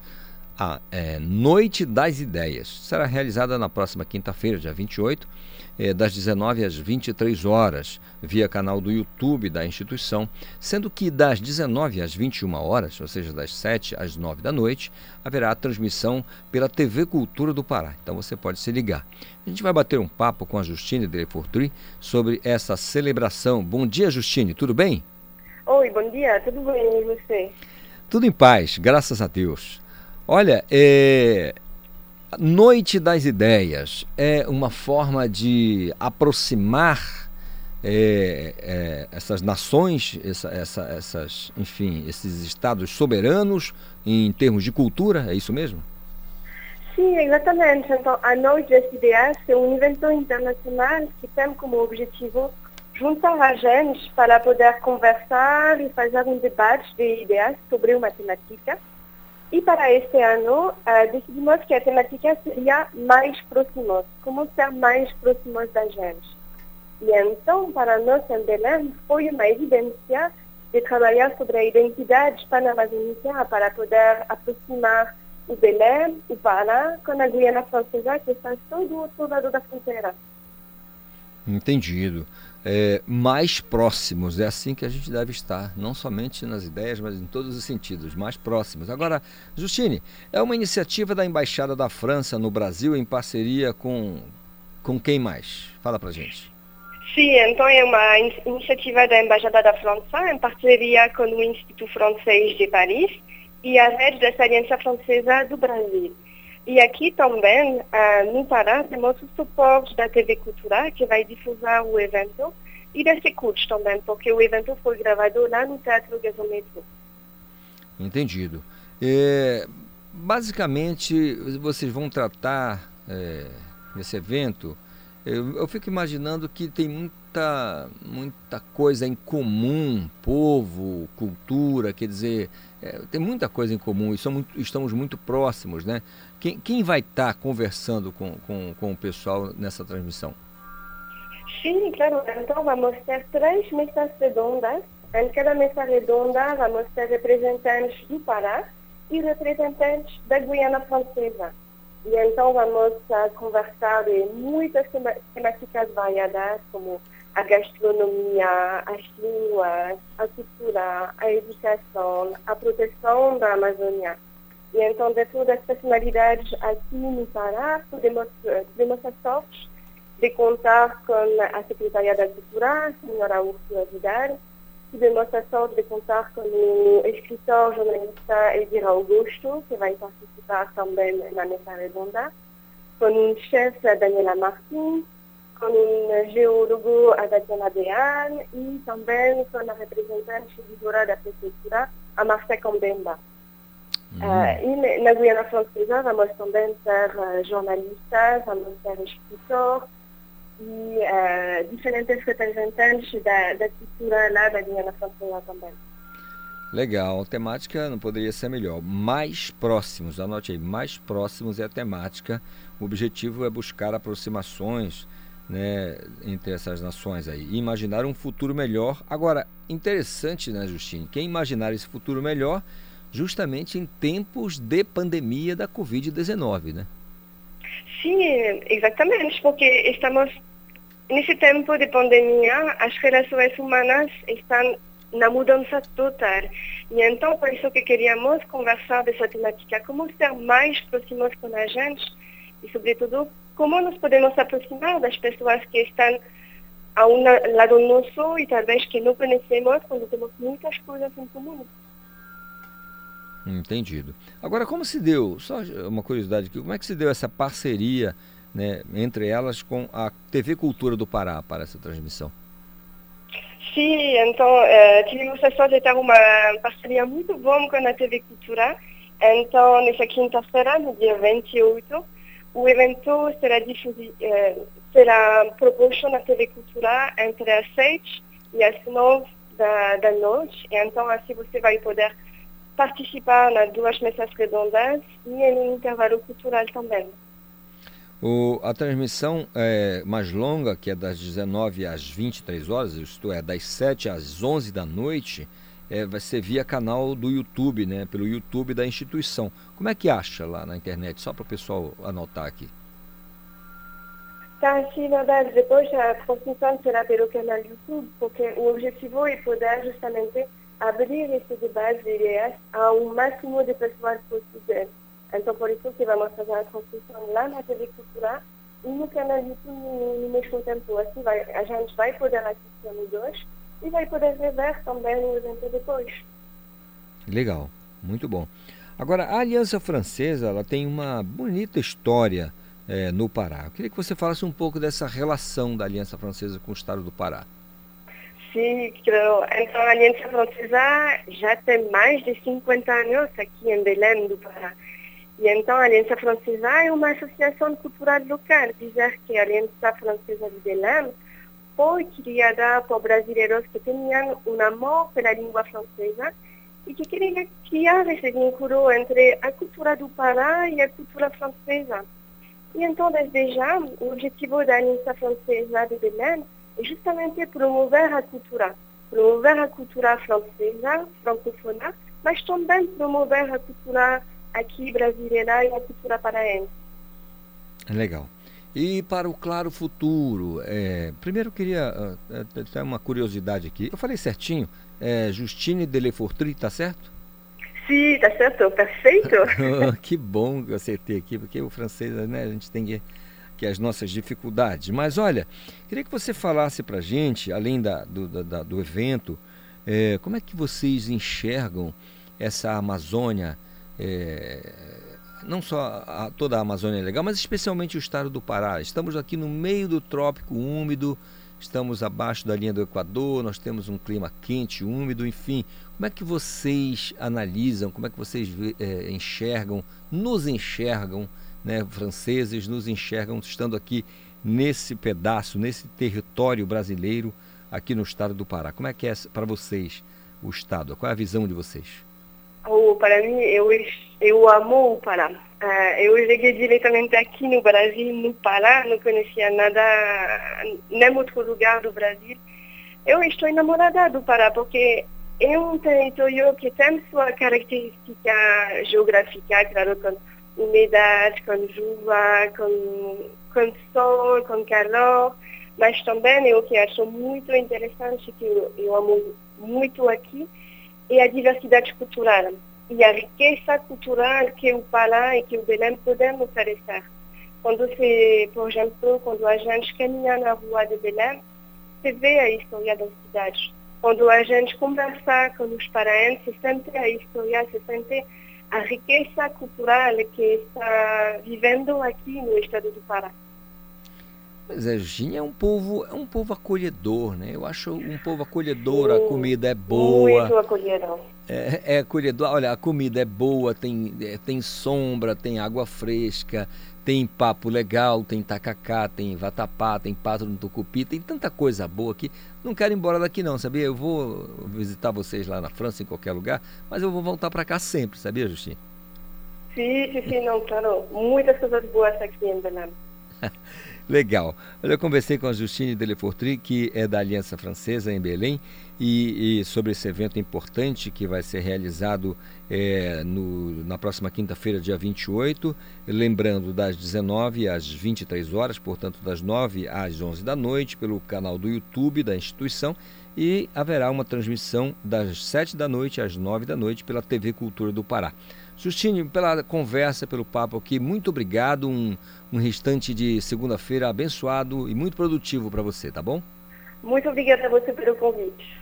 A é, Noite das Ideias será realizada na próxima quinta-feira, dia 28, é, das 19 às 23 horas, via canal do YouTube da instituição, sendo que das 19 às 21 horas, ou seja, das 7 às 9 da noite, haverá transmissão pela TV Cultura do Pará. Então você pode se ligar. A gente vai bater um papo com a Justine Delefortri sobre essa celebração. Bom dia, Justine, tudo bem? Oi, bom dia, tudo bem e você? Tudo em paz, graças a Deus. Olha, é... Noite das Ideias é uma forma de aproximar é, é, essas nações, essa, essa, essas, enfim, esses estados soberanos em termos de cultura, é isso mesmo? Sim, exatamente. Então, a Noite das Ideias é um evento internacional que tem como objetivo juntar a gente para poder conversar e fazer um debate de ideias sobre uma temática. E para este ano, uh, decidimos que a temática seria mais próximos, como ser mais próximos da gente. E então, para nós em Belém, foi uma evidência de trabalhar sobre a identidade panamazônica para poder aproximar o Belém, o Pará, com a Guiana Francesa, que está só do outro lado da fronteira. Entendido. É, mais próximos, é assim que a gente deve estar, não somente nas ideias, mas em todos os sentidos, mais próximos. Agora, Justine, é uma iniciativa da Embaixada da França no Brasil em parceria com, com quem mais? Fala pra gente. Sim, então é uma in iniciativa da Embaixada da França em parceria com o Instituto Francês de Paris e a rede dessa Aliança Francesa do Brasil. E aqui também, uh, no Pará, temos o suporte da TV Cultura, que vai difusar o evento, e da Secult também, porque o evento foi gravado lá no Teatro Gasometro. Entendido. É, basicamente, vocês vão tratar é, evento, eu, eu fico imaginando que tem muita, muita coisa em comum, povo, cultura, quer dizer, é, tem muita coisa em comum e muito, estamos muito próximos, né? Quem, quem vai estar conversando com, com, com o pessoal nessa transmissão? Sim, claro. Então vamos ter três mesas redondas. Em cada mesa redonda vamos ter representantes do Pará e representantes da Guiana Francesa. E então vamos uh, conversar de muitas temáticas variadas, como a gastronomia, as línguas, a cultura, a educação, a proteção da Amazônia. E então, dentro das personalidades aqui no Pará, podemos, podemos ter sorte de contar com a Secretaria da Cultura, a senhora Úrsula Vidal, podemos ter sorte de contar com o escritor jornalista Elvira Augusto, que vai participar também na mesa redonda, com um chefe, Daniela Martins, com um geólogo, a Tatiana Dean, e também com a representante editora da prefeitura, a Marcia Combemba. Uhum. Uh, e na Guiana Francesa vamos também ter uh, jornalistas, vamos ter escritores, e eh, diferentes representantes da, da cultura lá da Guiana Francesa também. Legal, a temática não poderia ser melhor. Mais próximos, anote aí, mais próximos é a temática. O objetivo é buscar aproximações né, entre essas nações aí e imaginar um futuro melhor. Agora, interessante, né, Justine? Quem imaginar esse futuro melhor justamente em tempos de pandemia da Covid-19, né? Sim, exatamente, porque estamos nesse tempo de pandemia, as relações humanas estão na mudança total. E então, por isso que queríamos conversar dessa temática, como ser mais próximos com a gente e, sobretudo, como nos podemos aproximar das pessoas que estão a um lado nosso e talvez que não conhecemos quando temos muitas coisas em comum. Entendido. Agora, como se deu, só uma curiosidade aqui, como é que se deu essa parceria né, entre elas com a TV Cultura do Pará para essa transmissão? Sim, então eh, tivemos a sorte de ter uma parceria muito boa com a TV Cultura. Então, nessa quinta-feira, no dia 28, o evento será, difusi, eh, será proposto na TV Cultura entre as 6 e as 9 da, da noite. E então, assim você vai poder participar nas duas mesas redondas e em um intervalo cultural também. O, a transmissão é mais longa, que é das 19 às 23 horas, isto é, das 7 às 11 da noite, é, vai ser via canal do YouTube, né? Pelo YouTube da instituição. Como é que acha lá na internet? Só para o pessoal anotar aqui. Tá, sim, verdade. Depois a transmissão será pelo canal YouTube, porque o objetivo é poder justamente abrir esse debate de ideias ao máximo de pessoas possível. Então, por isso que vamos fazer a transmissão lá na TV Cultura e no canal YouTube no, mesmo tempo. Assim, vai, a gente vai poder assistir nos dois e vai poder rever também o evento depois. Legal, muito bom. Agora, a Aliança Francesa ela tem uma bonita história é, no Pará. Eu queria que você falasse um pouco dessa relação da Aliança Francesa com o Estado do Pará. Sim, claro. Então, a Aliança Francesa já tem mais de 50 anos aqui em Belém do Pará. E então a Aliança Francesa é uma associação cultural local. Dizer que a Aliança Francesa de Belém foi criada por brasileiros que tinham um amor pela língua francesa e que queriam criar esse vínculo entre a cultura do Pará e a cultura francesa. Então, desde já, o objetivo da Aliança Francesa de Belém é justamente promover a cultura. Promover a cultura francesa, francofona, mas também promover a cultura aqui brasileira e a cultura paraense. Legal. E para o claro futuro, é, primeiro eu queria uh, ter uma curiosidade aqui. Eu falei certinho, é Justine Delefortri, tá certo? Sim, tá certo, perfeito. que bom que eu acertei aqui, porque o francês, né, a gente tem que, que as nossas dificuldades. Mas olha, queria que você falasse para gente, além da, do, da, do evento, é, como é que vocês enxergam essa Amazônia é, não só a, toda a Amazônia é legal, mas especialmente o estado do Pará. Estamos aqui no meio do trópico úmido, estamos abaixo da linha do Equador, nós temos um clima quente, úmido, enfim. Como é que vocês analisam, como é que vocês é, enxergam, nos enxergam, né, franceses, nos enxergam estando aqui nesse pedaço, nesse território brasileiro, aqui no estado do Pará? Como é que é para vocês o estado? Qual é a visão de vocês? Para mim, eu, eu amo o Pará. Uh, eu cheguei diretamente aqui no Brasil, no Pará, não conhecia nada, nem outro lugar do Brasil. Eu estou enamorada do Pará, porque é um território que tem sua característica geográfica, claro, com umidade, com chuva, com, com sol, com calor, mas também o que acho muito interessante, que eu, eu amo muito aqui, é a diversidade cultural e a riqueza cultural que o Pará e que o Belém podem oferecer. Quando se, por exemplo, quando a gente caminha na rua de Belém, se vê a história da cidade. Quando a gente conversa com os paraenses, se sente a história, se sente a riqueza cultural que está vivendo aqui no estado do Pará. Pois é, Justina é um povo, é um povo acolhedor, né? Eu acho um povo acolhedor, a Sim, comida é boa. Muito acolhedor. É, é acolhedor. Olha, a comida é boa, tem, é, tem sombra, tem água fresca, tem papo legal, tem tacacá, tem vatapá, tem pato no tucupi, tem tanta coisa boa aqui. Não quero ir embora daqui não, sabia? Eu vou visitar vocês lá na França, em qualquer lugar, mas eu vou voltar para cá sempre, sabia, Justin? Sim, sim, sim, não, claro. Muitas coisas boas aqui em Belém. Legal. Olha, eu conversei com a Justine Delefortri, que é da Aliança Francesa em Belém, e, e sobre esse evento importante que vai ser realizado é, no, na próxima quinta-feira, dia 28, lembrando das 19 às 23 horas, portanto das 9 às 11 da noite, pelo canal do YouTube da instituição, e haverá uma transmissão das 7 da noite às 9 da noite pela TV Cultura do Pará. Justine, pela conversa, pelo papo aqui, muito obrigado. Um, um restante de segunda-feira abençoado e muito produtivo para você, tá bom? Muito obrigada a você pelo convite.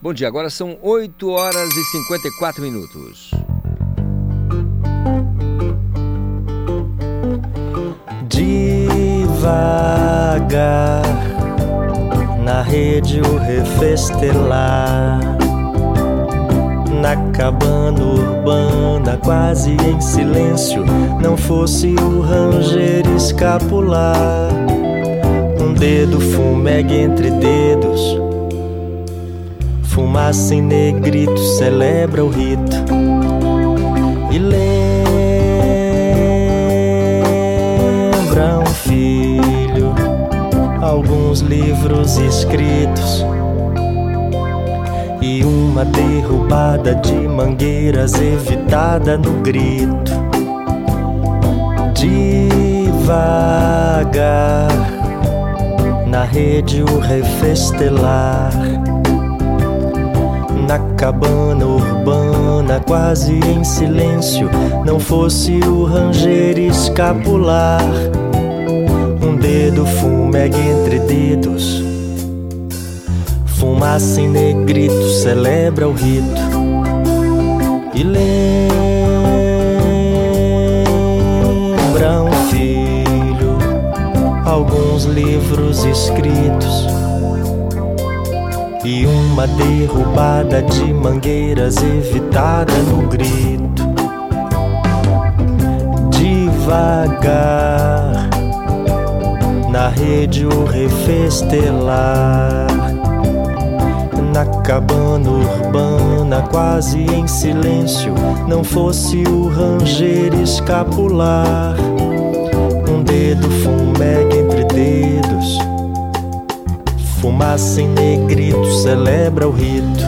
Bom dia, agora são 8 horas e 54 minutos. Devagar na rede o refestelar na cabana urbana, quase em silêncio, não fosse o ranger escapular. Um dedo fumegue entre dedos, fumaça em negrito celebra o rito. E lembra um filho, alguns livros escritos e uma derrubada de mangueiras evitada no grito. Devagar na rede o refestelar. Na cabana urbana, quase em silêncio, não fosse o ranger escapular. Um dedo fumegue entre dedos. Fumaça em negrito celebra o rito. E lembra um filho alguns livros escritos. E uma derrubada de mangueiras evitada no grito. Devagar na rede o refestelar na cabana urbana, quase em silêncio, não fosse o ranger escapular. Um dedo fumegue entre dedos, fumaça em negrito celebra o rito.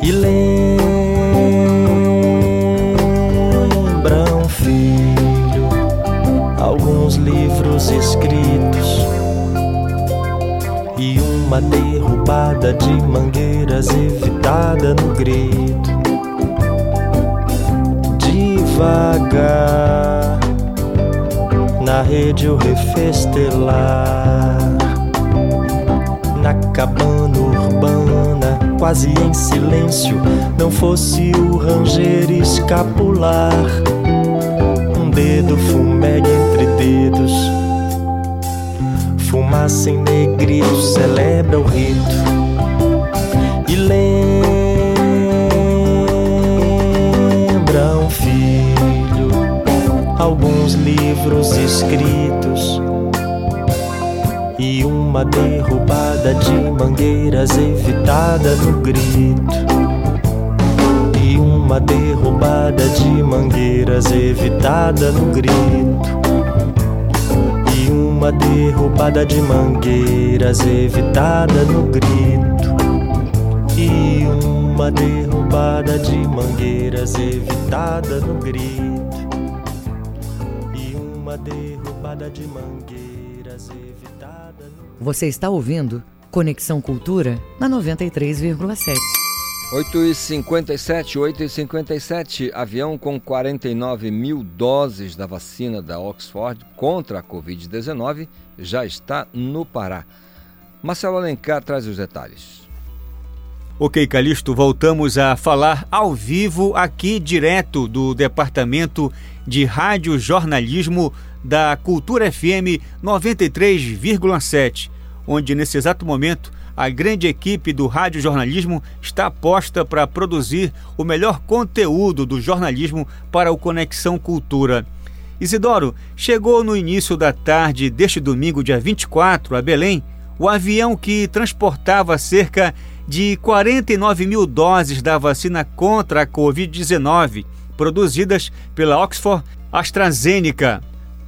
E lembra escritos e uma derrubada de mangueiras evitada no grito. Devagar na rede o refestelar. Na cabana urbana, quase em silêncio, não fosse o ranger escapular. Um dedo fumegue entre dedos fumaça em negrito celebra o rito e lembra um filho. Alguns livros escritos e uma derrubada de mangueiras evitada no grito. E uma derrubada de mangueiras evitada no grito uma derrubada de mangueiras evitada no grito. E uma derrubada de mangueiras evitada no grito. E uma derrubada de mangueiras evitada no Você está ouvindo Conexão Cultura na 93,7. 8h57, 8h57, avião com 49 mil doses da vacina da Oxford contra a Covid-19 já está no Pará. Marcelo Alencar traz os detalhes. Ok, Calixto, voltamos a falar ao vivo aqui direto do Departamento de Rádio Jornalismo da Cultura FM 93,7, onde nesse exato momento a grande equipe do rádio jornalismo está posta para produzir o melhor conteúdo do jornalismo para o Conexão Cultura. Isidoro, chegou no início da tarde deste domingo, dia 24, a Belém, o avião que transportava cerca de 49 mil doses da vacina contra a Covid-19, produzidas pela Oxford AstraZeneca.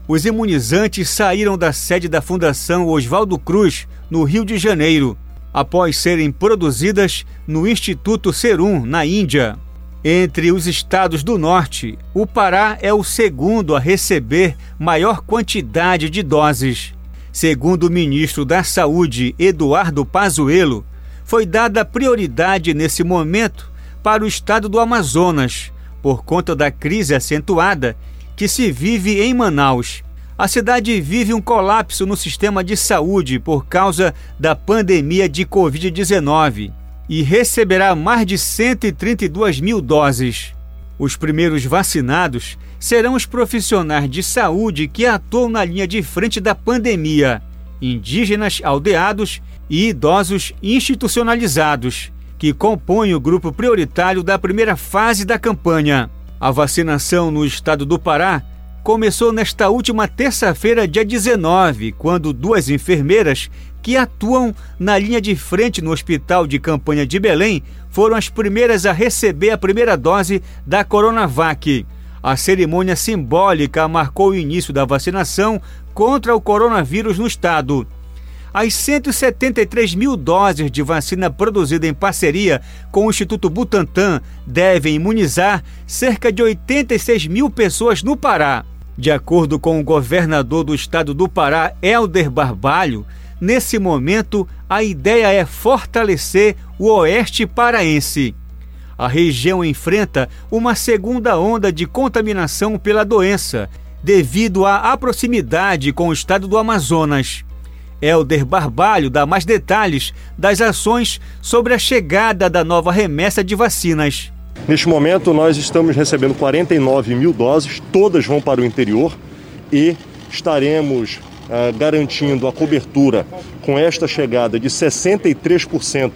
Os imunizantes saíram da sede da Fundação Oswaldo Cruz, no Rio de Janeiro, após serem produzidas no Instituto Serum, na Índia. Entre os estados do norte, o Pará é o segundo a receber maior quantidade de doses. Segundo o ministro da Saúde, Eduardo Pazuello, foi dada prioridade nesse momento para o estado do Amazonas, por conta da crise acentuada que se vive em Manaus. A cidade vive um colapso no sistema de saúde por causa da pandemia de Covid-19 e receberá mais de 132 mil doses. Os primeiros vacinados serão os profissionais de saúde que atuam na linha de frente da pandemia, indígenas aldeados e idosos institucionalizados, que compõem o grupo prioritário da primeira fase da campanha. A vacinação no estado do Pará começou nesta última terça-feira, dia 19, quando duas enfermeiras que atuam na linha de frente no Hospital de Campanha de Belém foram as primeiras a receber a primeira dose da Coronavac. A cerimônia simbólica marcou o início da vacinação contra o coronavírus no estado. As 173 mil doses de vacina produzida em parceria com o Instituto Butantan devem imunizar cerca de 86 mil pessoas no Pará. De acordo com o governador do estado do Pará, Helder Barbalho, nesse momento a ideia é fortalecer o oeste paraense. A região enfrenta uma segunda onda de contaminação pela doença, devido à proximidade com o estado do Amazonas. Helder Barbalho dá mais detalhes das ações sobre a chegada da nova remessa de vacinas. Neste momento, nós estamos recebendo 49 mil doses, todas vão para o interior e estaremos uh, garantindo a cobertura com esta chegada de 63%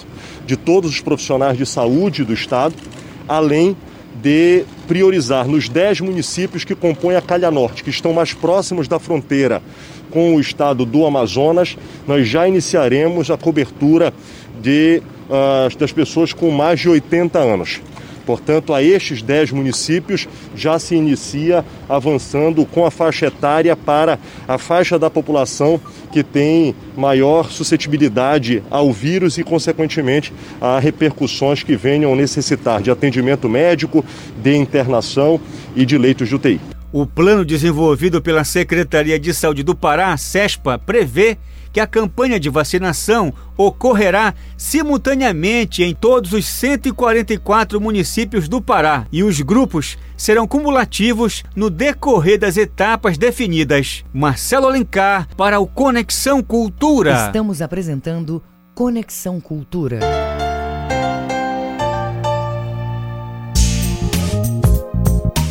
de todos os profissionais de saúde do Estado, além de priorizar nos 10 municípios que compõem a Calha Norte, que estão mais próximos da fronteira com o estado do Amazonas, nós já iniciaremos a cobertura de, uh, das pessoas com mais de 80 anos. Portanto, a estes 10 municípios já se inicia avançando com a faixa etária para a faixa da população que tem maior suscetibilidade ao vírus e, consequentemente, a repercussões que venham necessitar de atendimento médico, de internação e de leitos de UTI. O plano desenvolvido pela Secretaria de Saúde do Pará, SESPA, prevê que a campanha de vacinação ocorrerá simultaneamente em todos os 144 municípios do Pará e os grupos serão cumulativos no decorrer das etapas definidas. Marcelo Alencar para o Conexão Cultura. Estamos apresentando Conexão Cultura.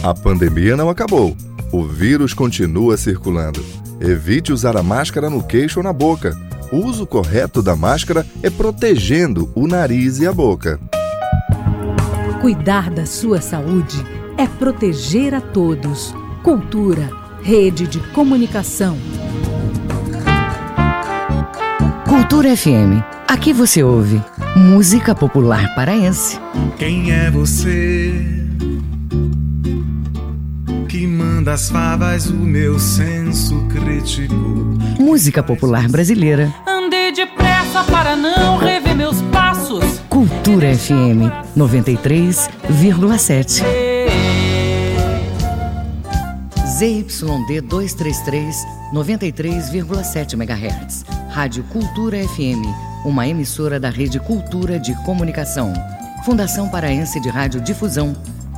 A pandemia não acabou. O vírus continua circulando. Evite usar a máscara no queixo ou na boca. O uso correto da máscara é protegendo o nariz e a boca. Cuidar da sua saúde é proteger a todos. Cultura, rede de comunicação. Cultura FM. Aqui você ouve música popular paraense. Quem é você que manda as favas o meu senso crítico? Música popular brasileira. Andei depressa para não rever meus passos. Cultura FM 93,7. ZYD 233, 93,7 MHz. Rádio Cultura FM, uma emissora da Rede Cultura de Comunicação. Fundação Paraense de Rádio Difusão,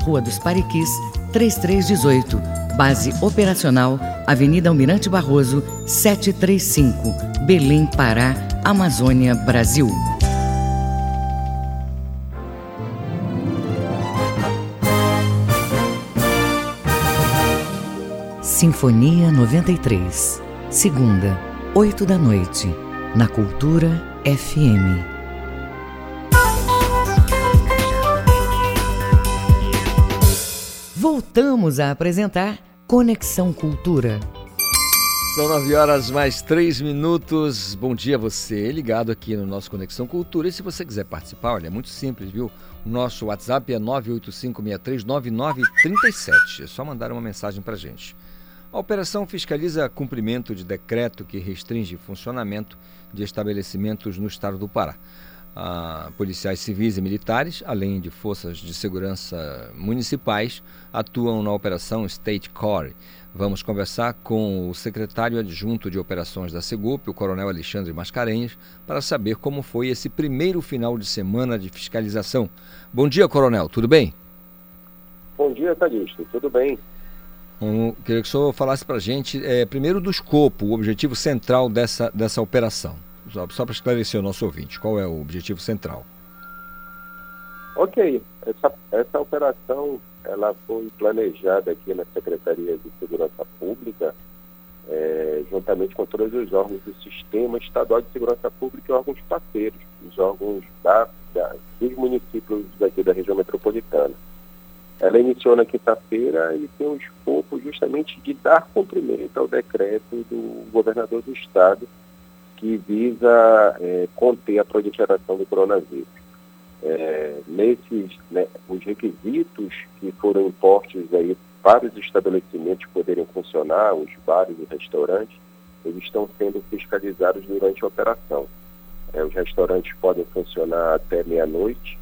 Rua dos Pariquis, 3318. Base operacional, Avenida Almirante Barroso, 735, Belém, Pará, Amazônia, Brasil. Sinfonia 93. Segunda, 8 da noite. Na Cultura FM. Voltamos a apresentar Conexão Cultura. São 9 horas mais 3 minutos. Bom dia a você, ligado aqui no nosso Conexão Cultura. E se você quiser participar, olha, é muito simples, viu? O nosso WhatsApp é 985639937. É só mandar uma mensagem para gente. A operação fiscaliza cumprimento de decreto que restringe funcionamento de estabelecimentos no estado do Pará. Ah, policiais civis e militares, além de forças de segurança municipais, atuam na operação State Core. Vamos conversar com o secretário adjunto de operações da Segup, o coronel Alexandre Mascarenhas, para saber como foi esse primeiro final de semana de fiscalização. Bom dia, coronel, tudo bem? Bom dia, Calixto, tudo bem? Um, queria que o senhor falasse para a gente, é, primeiro do escopo, o objetivo central dessa, dessa operação. Só, só para esclarecer o nosso ouvinte, qual é o objetivo central? Ok, essa, essa operação ela foi planejada aqui na Secretaria de Segurança Pública, é, juntamente com todos os órgãos do Sistema Estadual de Segurança Pública e órgãos parceiros, os órgãos da, da, dos municípios daqui da região metropolitana. Ela iniciou na quinta-feira e tem o escopo justamente de dar cumprimento ao decreto do governador do estado que visa é, conter a proliferação do coronavírus. É, nesses, né, os requisitos que foram impostos aí para os estabelecimentos poderem funcionar, os bares e restaurantes, eles estão sendo fiscalizados durante a operação. É, os restaurantes podem funcionar até meia-noite,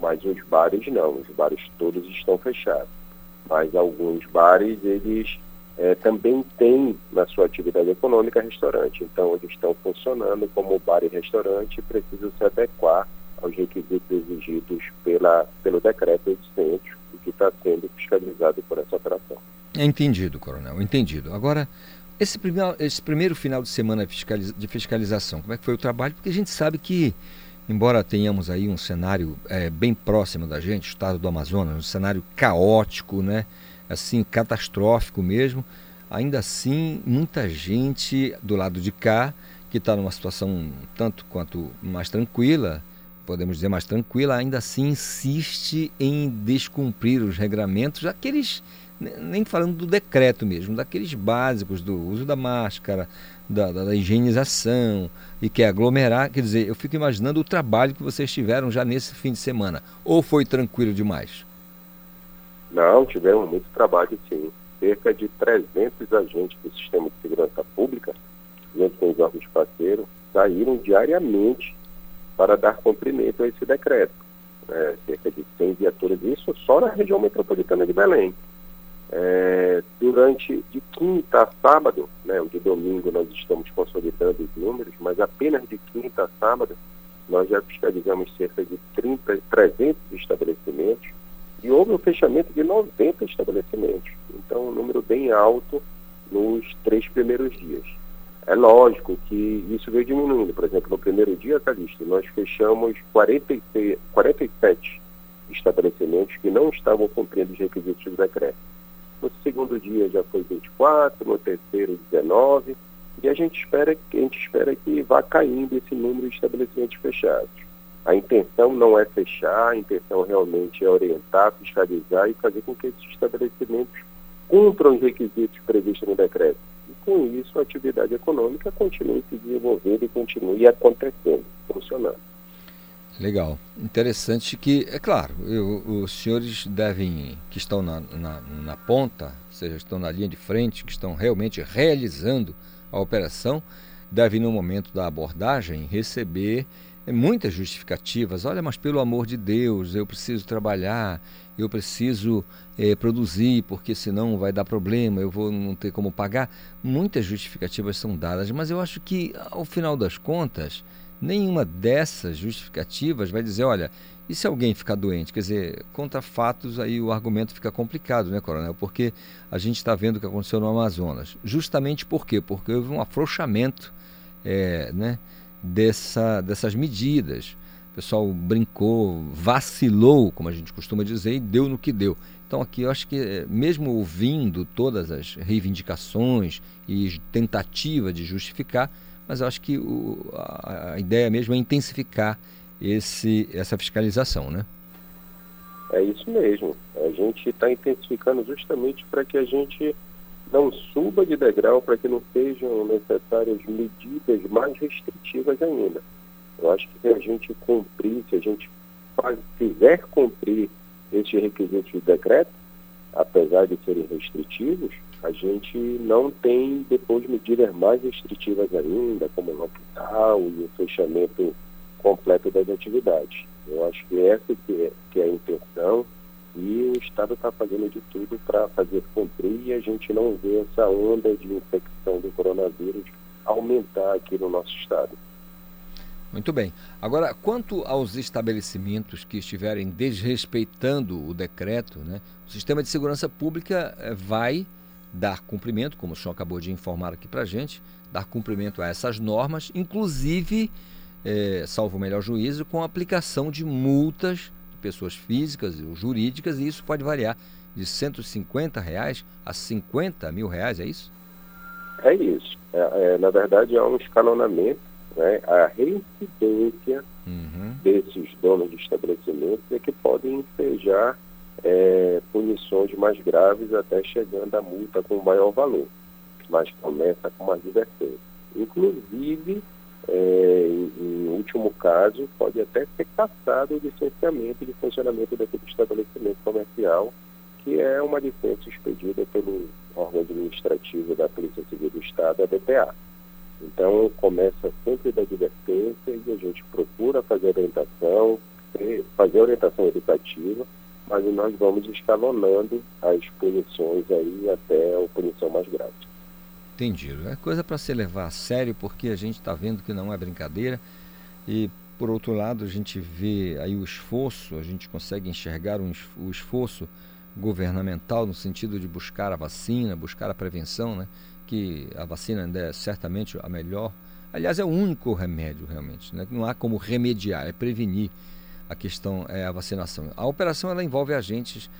mas os bares não, os bares todos estão fechados. Mas alguns bares, eles é, também têm na sua atividade econômica restaurante. Então, eles estão funcionando como bar e restaurante e precisam se adequar aos requisitos exigidos pela, pelo decreto 800, o que está sendo fiscalizado por essa operação. Entendido, coronel, entendido. Agora, esse primeiro, esse primeiro final de semana de fiscalização, como é que foi o trabalho? Porque a gente sabe que embora tenhamos aí um cenário é, bem próximo da gente, o estado do Amazonas, um cenário caótico, né? Assim, catastrófico mesmo, ainda assim, muita gente do lado de cá, que está numa situação tanto quanto mais tranquila, podemos dizer mais tranquila, ainda assim insiste em descumprir os regramentos, aqueles, nem falando do decreto mesmo, daqueles básicos do uso da máscara, da, da, da, higienização e quer aglomerar, quer dizer, eu fico imaginando o trabalho que vocês tiveram já nesse fim de semana. Ou foi tranquilo demais? Não, tivemos muito trabalho sim. Cerca de 300 agentes do Sistema de Segurança Pública, junto com os órgãos parceiros, saíram diariamente para dar cumprimento a esse decreto. É, cerca de 100 viaturas, isso só na região metropolitana de Belém. É, durante de quinta a sábado, né, de domingo nós estamos consolidando os números, mas apenas de quinta a sábado nós já fiscalizamos cerca de 30, 300 estabelecimentos e houve o um fechamento de 90 estabelecimentos. Então, um número bem alto nos três primeiros dias. É lógico que isso veio diminuindo. Por exemplo, no primeiro dia, Calixto, nós fechamos 46, 47 estabelecimentos que não estavam cumprindo os requisitos do decreto. No segundo dia já foi 24, no terceiro 19, e a gente espera, a gente espera que vá caindo esse número de estabelecimentos fechados. A intenção não é fechar, a intenção realmente é orientar, fiscalizar e fazer com que esses estabelecimentos cumpram os requisitos previstos no decreto. E com isso a atividade econômica continue se desenvolvendo e continue acontecendo, funcionando. Legal. Interessante que, é claro, eu, os senhores devem, que estão na, na, na ponta, ou seja, estão na linha de frente, que estão realmente realizando a operação, devem, no momento da abordagem, receber muitas justificativas. Olha, mas pelo amor de Deus, eu preciso trabalhar, eu preciso é, produzir, porque senão vai dar problema, eu vou não ter como pagar. Muitas justificativas são dadas, mas eu acho que, ao final das contas, nenhuma dessas justificativas vai dizer, olha, e se alguém ficar doente? Quer dizer, contra fatos aí o argumento fica complicado, né, Coronel? Porque a gente está vendo o que aconteceu no Amazonas. Justamente por quê? Porque houve um afrouxamento, é, né? Dessa, dessas medidas. o pessoal brincou, vacilou, como a gente costuma dizer, e deu no que deu. Então aqui eu acho que eh, mesmo ouvindo todas as reivindicações e tentativa de justificar, mas eu acho que o, a, a, ideia mesmo é intensificar esse, essa fiscalização, né? É isso mesmo. A gente está intensificando justamente para que a gente não suba de degrau, para que não sejam necessárias medidas mais restritivas ainda. Eu acho que se a gente cumprir, se a gente fizer cumprir esses requisitos do decreto, apesar de serem restritivos, a gente não tem depois medidas mais restritivas ainda, como o lockdown e o fechamento completo das atividades. Eu acho que essa que é, que é a intenção e o Estado está fazendo de tudo para fazer cumprir e a gente não vê essa onda de infecção do coronavírus aumentar aqui no nosso Estado. Muito bem. Agora, quanto aos estabelecimentos que estiverem desrespeitando o decreto, né, o sistema de segurança pública eh, vai dar cumprimento, como o senhor acabou de informar aqui para a gente, dar cumprimento a essas normas, inclusive, é, salvo o melhor juízo, com a aplicação de multas pessoas físicas ou jurídicas, e isso pode variar de 150 reais a 50 mil reais, é isso? É isso. É, é, na verdade, é um escalonamento né, a reincidência uhum. desses donos de estabelecimentos é que podem ensejar é, punições mais graves até chegando a multa com maior valor, mas começa com uma advertência. Inclusive, é, em, em, último caso, pode até ser cassado o licenciamento de funcionamento daquele estabelecimento comercial, que é uma licença expedida pelo órgão administrativo da Polícia Civil do Estado, a DPA. Então, começa sempre da advertência e a gente procura fazer orientação, fazer orientação educativa, mas nós vamos escalonando as punições aí até a punição mais grave. Entendido. É coisa para se levar a sério, porque a gente está vendo que não é brincadeira e, por outro lado, a gente vê aí o esforço, a gente consegue enxergar um, o esforço governamental no sentido de buscar a vacina, buscar a prevenção, né? que a vacina ainda é certamente a melhor. Aliás, é o único remédio realmente. Né? Não há como remediar, é prevenir. A questão é a vacinação. A operação ela envolve agentes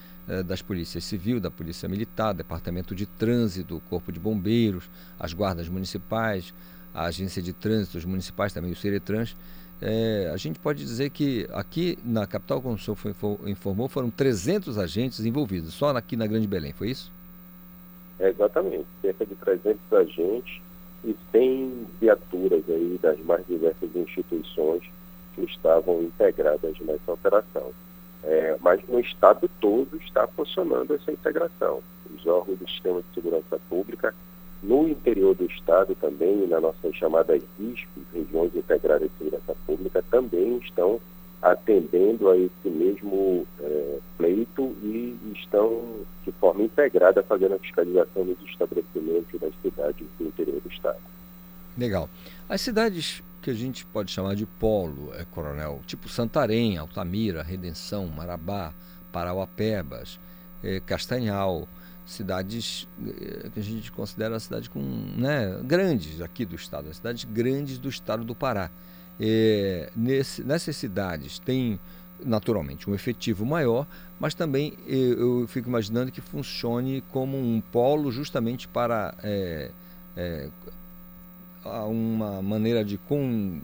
das polícias civil, da polícia militar, departamento de trânsito, corpo de bombeiros, as guardas municipais, a agência de trânsito, os municipais também, o Ceretrans. É, a gente pode dizer que aqui na capital, como o senhor foi, informou, foram 300 agentes envolvidos, só aqui na Grande Belém, foi isso? É, exatamente, cerca de 300 agentes e 100 viaturas aí das mais diversas instituições que estavam integradas nessa operação. É, mas no estado todo está funcionando essa integração. Os órgãos do sistema de segurança pública, no interior do estado também, na nossa chamada RISP, regiões integradas de segurança pública, também estão atendendo a esse mesmo é, pleito e estão de forma integrada fazendo a fiscalização dos estabelecimentos das cidades do interior do estado. Legal. As cidades que a gente pode chamar de polo, é, coronel, tipo Santarém, Altamira, Redenção, Marabá, Parauapebas, é, Castanhal, cidades é, que a gente considera cidades com, né, grandes aqui do estado, as cidades grandes do estado do Pará. É, nesse, nessas cidades tem naturalmente um efetivo maior, mas também eu, eu, fico imaginando que funcione como um polo justamente para é, é, uma maneira de, con,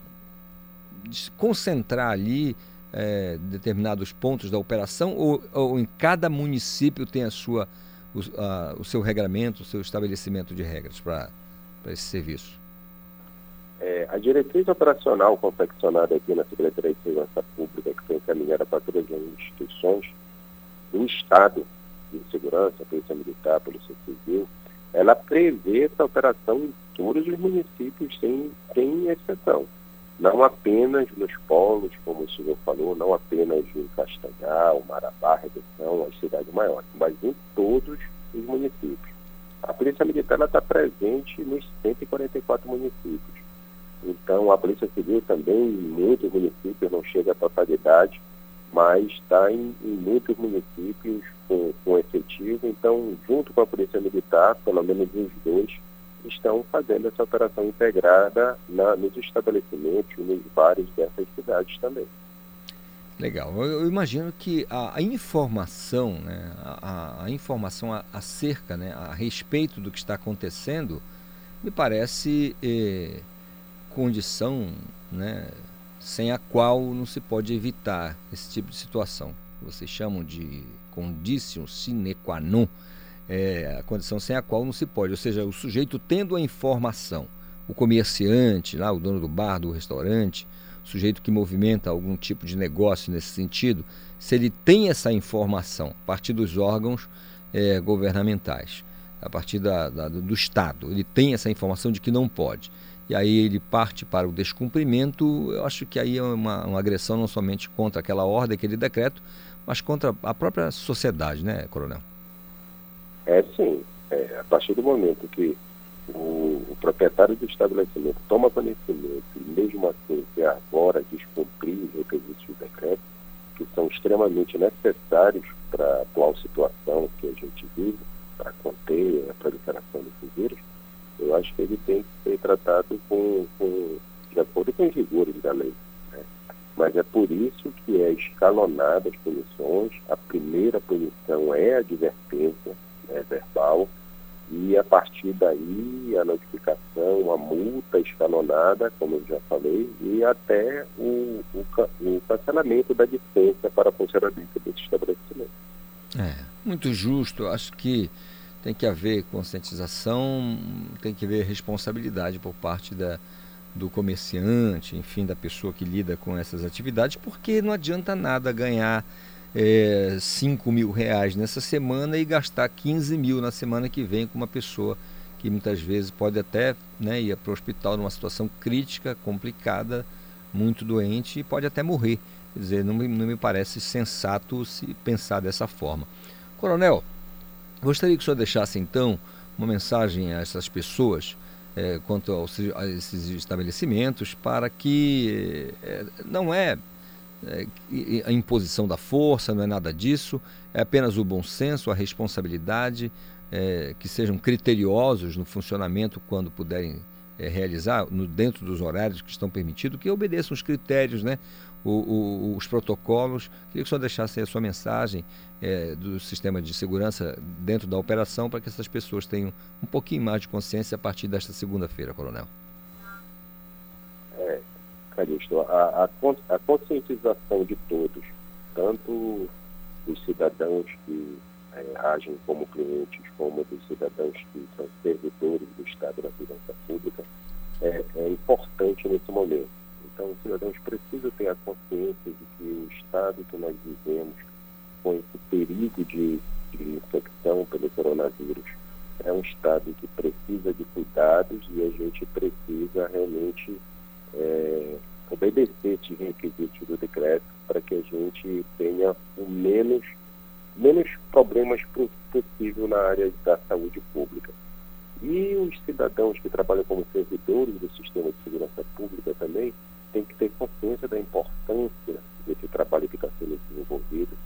de concentrar ali é, determinados pontos da operação ou, ou, em cada município tem a sua, o, a, o seu regramento, o seu estabelecimento de regras para esse serviço? É, a diretriz operacional confeccionada aqui na Secretaria de Segurança Pública, que foi encaminhada para todas as instituições do Estado de Segurança, Polícia Militar, Polícia Civil, ela prevê essa operação em todos os municípios, sem, sem exceção. Não apenas nos polos, como o senhor falou, não apenas em Castanhal, Marabá, Redenção, as cidades maiores, mas em todos os municípios. A Polícia Militar está presente nos 144 municípios. Então, a Polícia Civil também, em muitos municípios, não chega à totalidade, mas está em, em, muitos municípios com, com efetivo. Então, junto com a Polícia Militar, pelo menos os dois, estão fazendo essa operação integrada na, nos estabelecimentos, nos bares dessas cidades também. Legal. Eu, imagino que a, a informação, né, a, a informação acerca, né, a respeito do que está acontecendo, me parece eh, condição, né, sem a qual não se pode evitar esse tipo de situação. Vocês chamam de condition sine qua non, é a condição sem a qual não se pode. Ou seja, o sujeito tendo a informação, o comerciante, lá, o dono do bar, do restaurante, o sujeito que movimenta algum tipo de negócio nesse sentido, se ele tem essa informação a partir dos órgãos eh, governamentais, a partir da, da- do Estado, ele tem essa informação de que não pode. E aí ele parte para o descumprimento, eu acho que aí é uma, uma agressão não somente contra aquela ordem, aquele decreto, mas contra a própria sociedade, né, coronel? É sim. É, a partir do momento que o, o proprietário do estabelecimento toma conhecimento mesmo assim se agora descumprir os requisitos do decreto, que são extremamente necessários para a atual situação que a gente vive, para conter a proliferação desse vírus, eu acho que ele tem que ser tratado com, com de acordo com os rigores da lei. né? Mas é por isso que é escalonada as punições. A primeira punição é a advertência né, verbal e a partir daí a notificação, a multa escalonada, como eu já falei, e até o, o, o cancelamento da licença para funcionamento desse estabelecimento. É, muito justo. Acho que tem que haver conscientização, tem que haver responsabilidade por parte da, do comerciante, enfim, da pessoa que lida com essas atividades, porque não adianta nada ganhar é, 5 mil reais nessa semana e gastar 15 mil na semana que vem com uma pessoa que muitas vezes pode até né, ir para o hospital numa situação crítica, complicada, muito doente e pode até morrer. Quer dizer, não me, não me parece sensato se pensar dessa forma. Coronel, gostaria que o senhor deixasse então uma mensagem a essas pessoas eh, quanto aos, a esses estabelecimentos para que eh, não é a imposição da força, não é nada disso, é apenas o bom senso, a responsabilidade, eh, que sejam criteriosos no funcionamento quando puderem eh, realizar, no, dentro dos horários que estão permitidos, que obedeçam os critérios, né? o- o- os protocolos. Queria que senhor deixasse a sua mensagem eh, do sistema de segurança dentro da operação para que essas pessoas tenham um pouquinho mais de consciência a partir desta segunda-feira, coronel. É, Calixto, a, a, a conscientização de todos, tanto dos cidadãos que é, agem como clientes, como dos cidadãos que são servidores do Estado da Segurança Pública, é, é importante nesse momento. Então, os cidadãos precisam ter a consciência de que o Estado que nós vivemos, com esse perigo de, de infecção pelo coronavírus, é um Estado que precisa de cuidados e a gente precisa realmente é, obedecer esses requisitos do decreto para que a gente tenha o menos, menos problemas po- possível na área da saúde pública. E os cidadãos que trabalham como servidores do sistema de segurança pública também têm que ter consciência da importância desse trabalho que está sendo desenvolvido,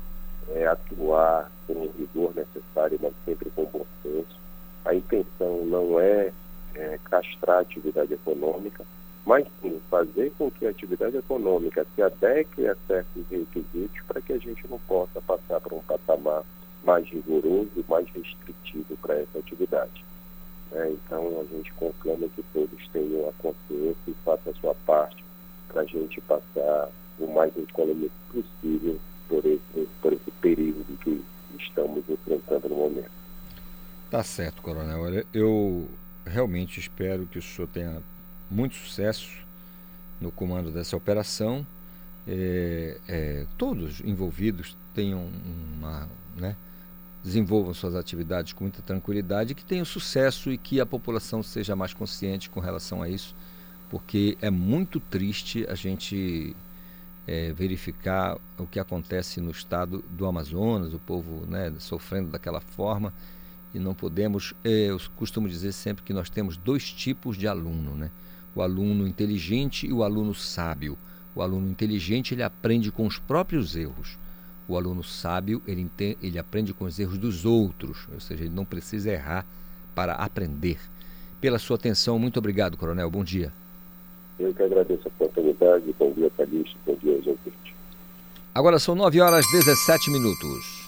é, atuar com o rigor necessário, mas sempre com bom senso. A intenção não é, é castrar a atividade econômica, mas sim fazer com que a atividade econômica se adeque a certos requisitos para que a gente não possa passar para um patamar mais rigoroso, mais restritivo para essa atividade. É, então a gente conclama que todos tenham a consciência e façam a sua parte para a gente passar o mais incômodo possível por esse, por esse período que estamos enfrentando no momento. Tá certo, coronel. Eu realmente espero que o senhor tenha muito sucesso no comando dessa operação. É, é, todos envolvidos tenham uma, né, desenvolvam suas atividades com muita tranquilidade, que tenham sucesso e que a população seja mais consciente com relação a isso, porque é muito triste a gente é, verificar o que acontece no estado do Amazonas, o povo né, sofrendo daquela forma e não podemos. eh, eu costumo dizer sempre que nós temos dois tipos de aluno, né? o aluno inteligente e o aluno sábio. O aluno inteligente ele aprende com os próprios erros. O aluno sábio ele, ele aprende com os erros dos outros, ou seja, ele não precisa errar para aprender. Pela sua atenção, muito obrigado, Coronel. Bom dia. Eu que agradeço a oportunidade. Bom dia, Calixto. Bom dia José. Agora são 9 horas 17 minutos.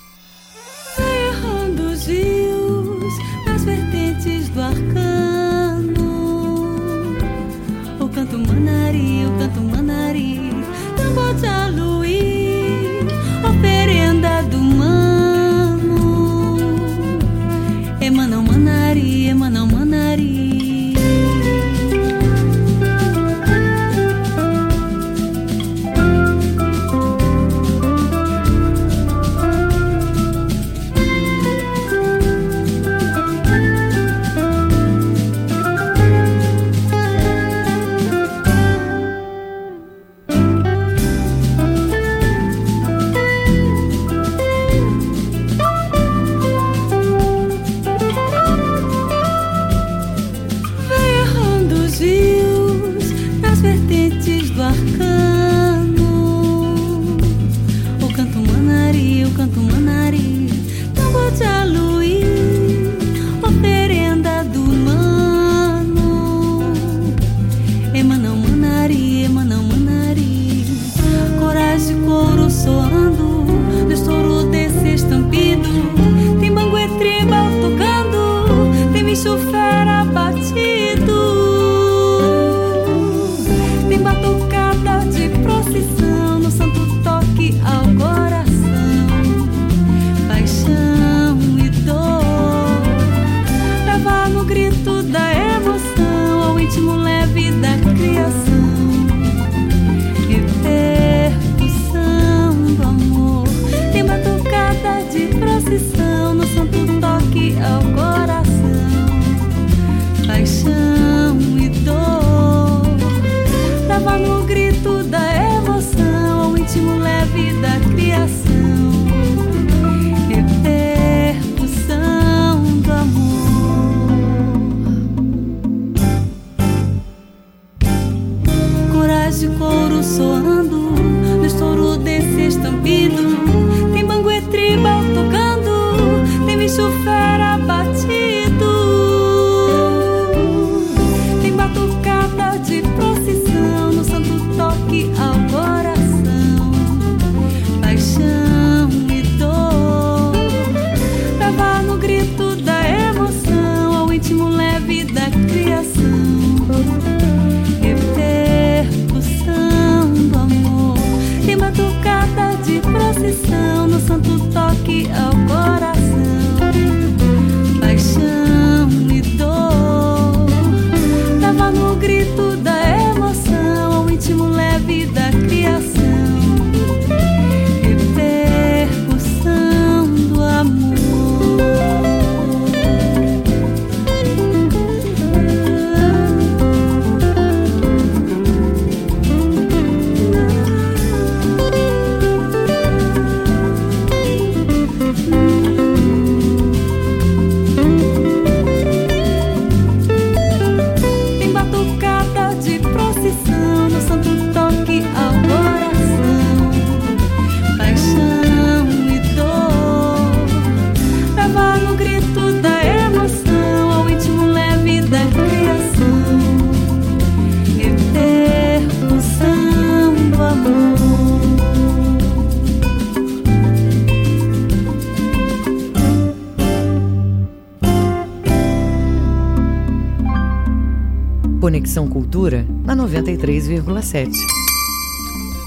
103,7.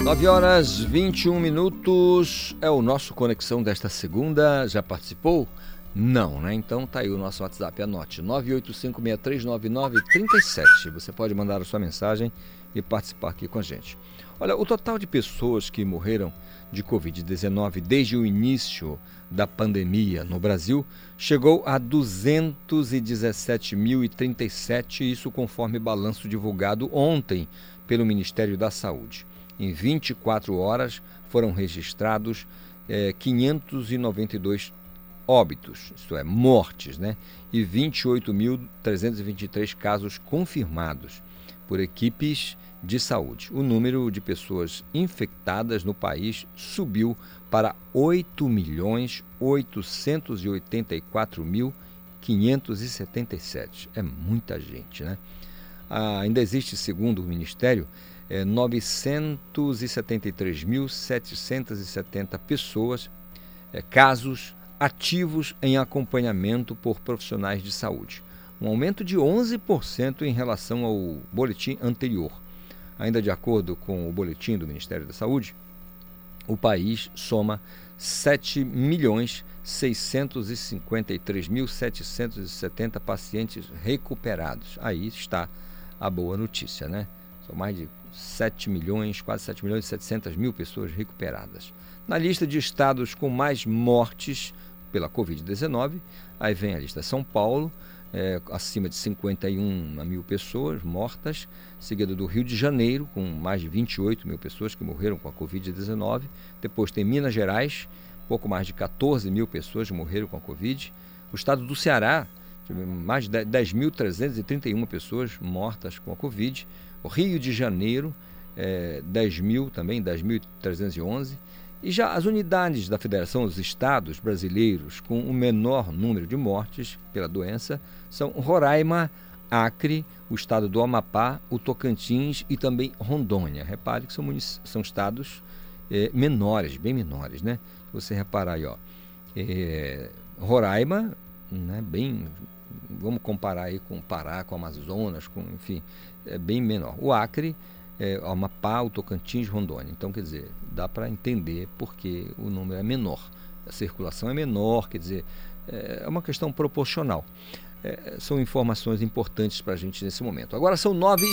9 horas 21 minutos é o nosso Conexão desta segunda. Já participou? Não, né? Então tá aí o nosso WhatsApp, anote 985639937. Você pode mandar a sua mensagem e participar aqui com a gente. Olha, o total de pessoas que morreram de Covid-19 desde o início da pandemia no Brasil chegou a 217.037, isso conforme balanço divulgado ontem pelo Ministério da Saúde. Em 24 horas foram registrados eh, é, 592 óbitos, isto é, mortes, né? e 28.323 casos confirmados por equipes de saúde. O número de pessoas infectadas no país subiu para 8 milhões 884 mil 577. É muita gente, né? Ah, ainda existe, segundo o Ministério, eh, 973.770 pessoas, eh, casos ativos em acompanhamento por profissionais de saúde, um aumento de 11% em relação ao boletim anterior. Ainda de acordo com o boletim do Ministério da Saúde, o país soma 7.653.770 milhões 653.770 pacientes recuperados. Aí está a boa notícia, né? São mais de 7 milhões, quase 7 milhões e 700 mil pessoas recuperadas. Na lista de estados com mais mortes pela Covid-19, aí vem a lista São Paulo, é, acima de 51 mil pessoas mortas, seguido do Rio de Janeiro, com mais de 28 mil pessoas que morreram com a Covid-19. Depois tem Minas Gerais, pouco mais de 14 mil pessoas morreram com a Covid. O estado do Ceará, mais de 10.331 pessoas mortas com a Covid. O Rio de Janeiro, é, 10 mil também, 10.311. E já as unidades da Federação dos Estados Brasileiros com o menor número de mortes pela doença são Roraima, Acre, o estado do Amapá, o Tocantins e também Rondônia. Repare que são, são estados é, menores, bem menores, né? Se você reparar aí, ó, é, Roraima, né, bem, vamos comparar aí com o Pará, com o Amazonas, com, enfim, é bem menor. O Acre é, Amapá, o Tocantins, Rondônia. Então, quer dizer, dá para entender porque o número é menor. A circulação é menor, quer dizer, é uma questão proporcional. É, são informações importantes para a gente nesse momento. Agora são 9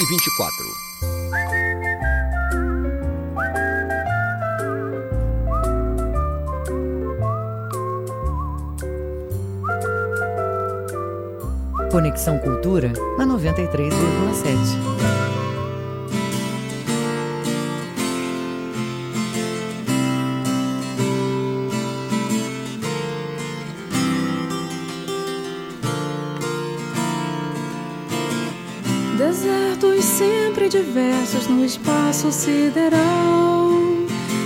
Conexão Cultura na 93,7. diversos no espaço sideral.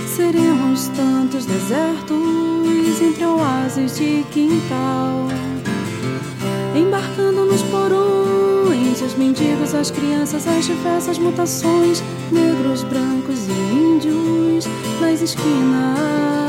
Seremos tantos desertos entre oásis de quintal. Embarcando nos porões, os mendigos, as crianças, as diversas mutações, negros, brancos e índios nas esquinas.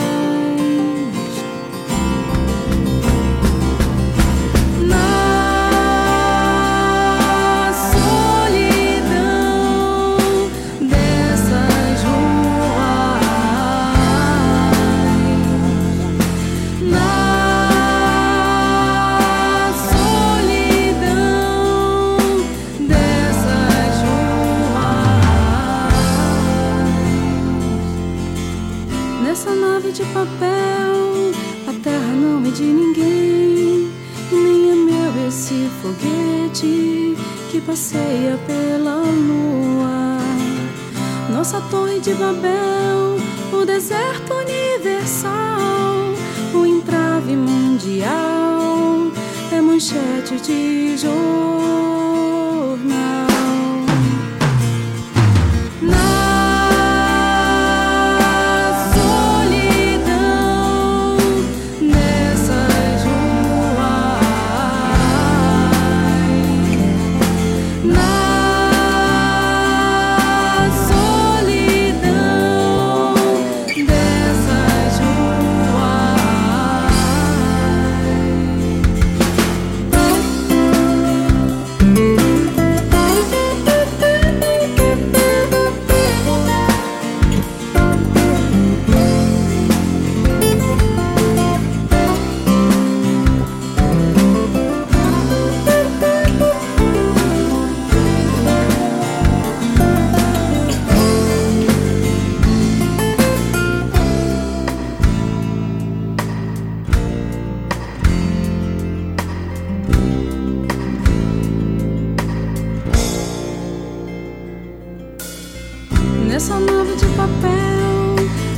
papel,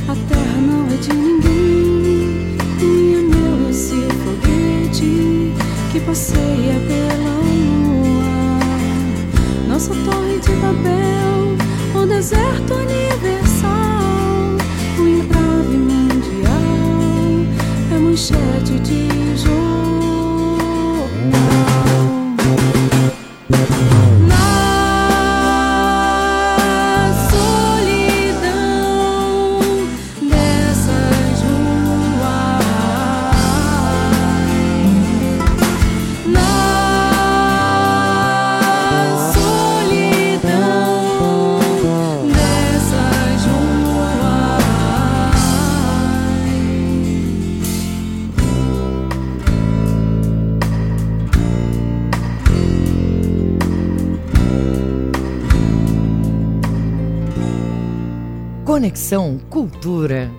a terra não é de ninguém. Minha meu esse foguete que passeia pela lua. Nossa torre de papel, o deserto. Anil Conexão Cultura.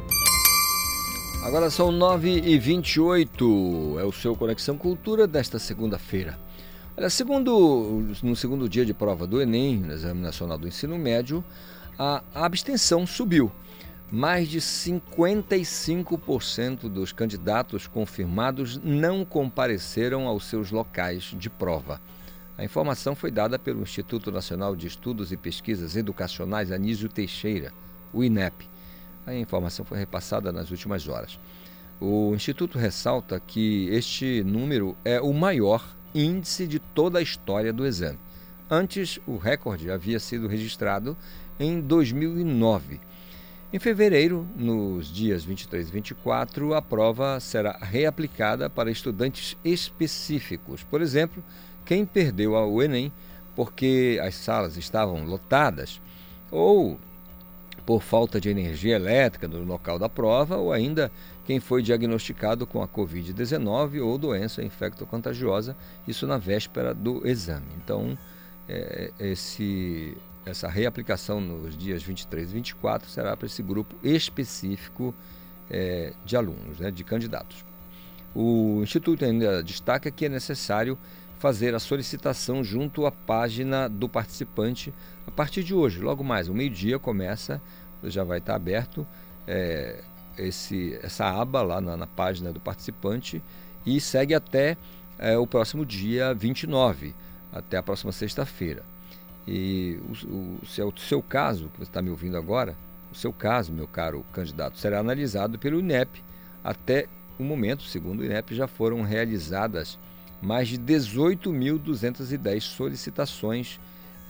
Agora são 9h28, é o seu Conexão Cultura desta segunda-feira. Olha, segundo, no segundo dia de prova do Enem, no Exame Nacional do Ensino Médio, a abstenção subiu. Mais de 55% dos candidatos confirmados não compareceram aos seus locais de prova. A informação foi dada pelo Instituto Nacional de Estudos e Pesquisas Educacionais Anísio Teixeira, o INEP. A informação foi repassada nas últimas horas. O Instituto ressalta que este número é o maior índice de toda a história do exame. Antes, o recorde havia sido registrado em 2009. Em fevereiro, nos dias 23 e 24, a prova será reaplicada para estudantes específicos. Por exemplo, quem perdeu o Enem porque as salas estavam lotadas ou por falta de energia elétrica no local da prova, ou ainda quem foi diagnosticado com a Covid-19 ou doença infectocontagiosa, isso na véspera do exame. Então, é, esse, essa reaplicação nos dias 23 e 24 será para esse grupo específico é, de alunos, né, de candidatos. O Instituto ainda destaca que é necessário fazer a solicitação junto à página do participante a partir de hoje. Logo mais, o meio-dia começa, já vai estar aberto é, esse, essa aba lá na, na, página do participante e segue até é, o próximo dia 29, até a próxima sexta-feira. E o, o, seu, o seu caso, que você está me ouvindo agora, o seu caso, meu caro candidato, será analisado pelo INEP. Até o momento, segundo o INEP, já foram realizadas mais de 18.210 solicitações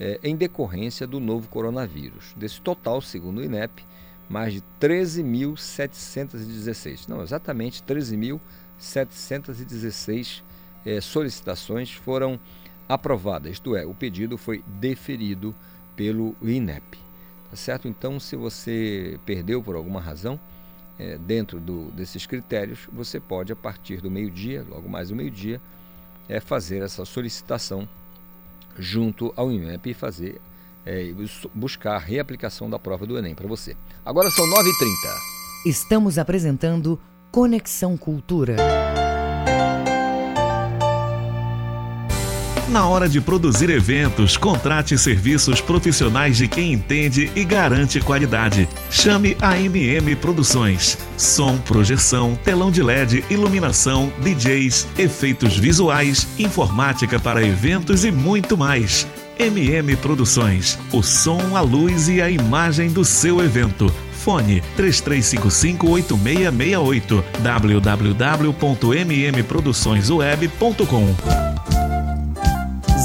eh, em decorrência do novo coronavírus. Desse total, segundo o INEP, mais de 13.716, não, exatamente 13.716 eh, solicitações foram aprovadas, isto é, o pedido foi deferido pelo INEP. Tá certo? Então, se você perdeu por alguma razão, é, dentro do, desses critérios, você pode, a partir do meio-dia, logo mais do meio-dia, é fazer essa solicitação junto ao INEP e fazer é, buscar a reaplicação da prova do Enem para você. Agora são 9h30. Estamos apresentando Conexão Cultura. Na hora de produzir eventos, contrate serviços profissionais de quem entende e garante qualidade. Chame a MM Produções. Som, projeção, telão de LED, iluminação, DJs, efeitos visuais, informática para eventos e muito mais. MM Produções. O som, a luz e a imagem do seu evento. Fone 33558668 www.mmproduçõesweb.com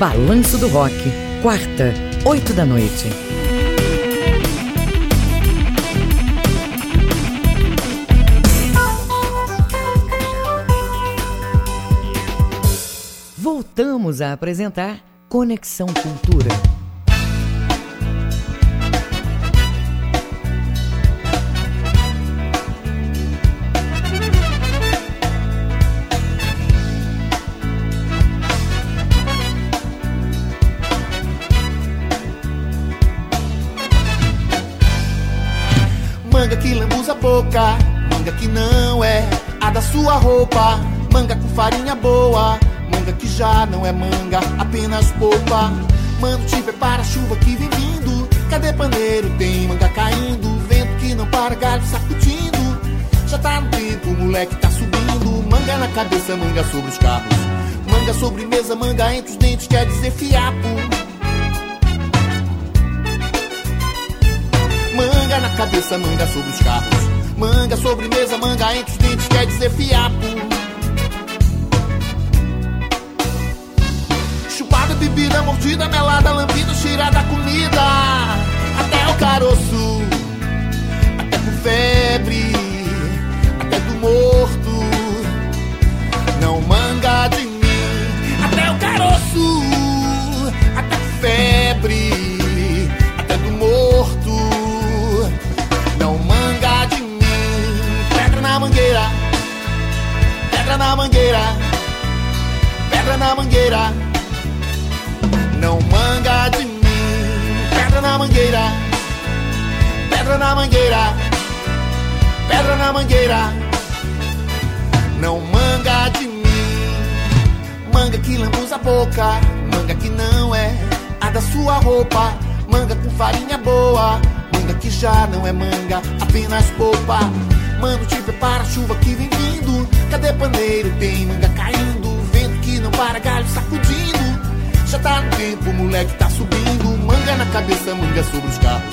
Balanço do Rock, quarta, oito da noite. Voltamos a apresentar Conexão Cultura. Boca, manga que não é a da sua roupa, manga com farinha boa, manga que já não é manga, apenas polpa. Mano, te prepara a chuva que vem vindo. Cadê paneiro? Tem manga caindo, vento que não para, galho sacudindo. Já tá no tempo, moleque tá subindo. Manga na cabeça, manga sobre os carros. Manga sobre mesa, manga entre os dentes, quer dizer fiapo. Manga na cabeça, manga sobre os carros. Manga sobre mesa, manga entre os dentes, quer dizer fiapo. Chupada, bebida, mordida, melada, lambida, cheirada, comida. Até o caroço, até com febre, até do morro. Na mangueira, pedra na mangueira. Não manga de mim. Pedra na mangueira, pedra na mangueira, pedra na mangueira. Não manga de mim. Manga que lambuza a boca, manga que não é a da sua roupa. Manga com farinha boa, manga que já não é manga, apenas polpa. Mano, te prepara, chuva que vem vindo. Cadê paneiro? Tem manga caindo, vento que não para, galho sacudindo. Já tá no tempo, moleque tá subindo. Manga na cabeça, manga sobre os carros.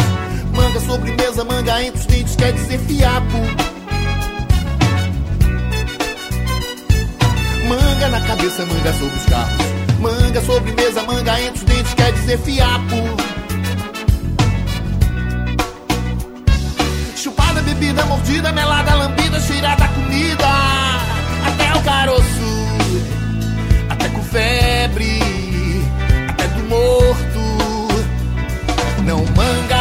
Manga sobre mesa, manga entre os dentes, quer dizer fiapo. Manga na cabeça, manga sobre os carros. Manga sobre mesa, manga entre os dentes, quer dizer fiapo. Bebida, mordida, melada, lambida, cheirada, comida. Até o caroço, até com febre, até do morto. Não manga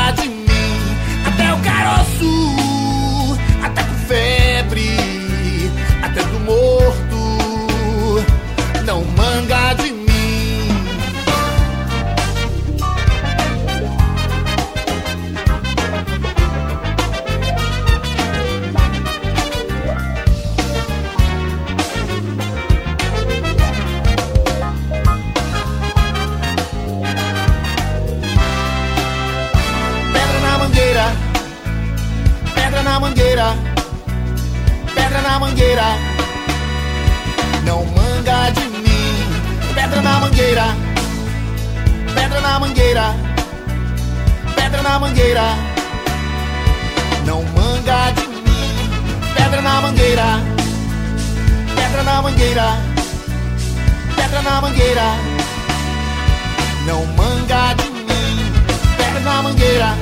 mangueira. Não manga de mim, pedra na mangueira, pedra na mangueira, pedra na mangueira. Não manga de mim, pedra na mangueira, pedra na mangueira, pedra na mangueira. Não manga de mim, pedra na mangueira,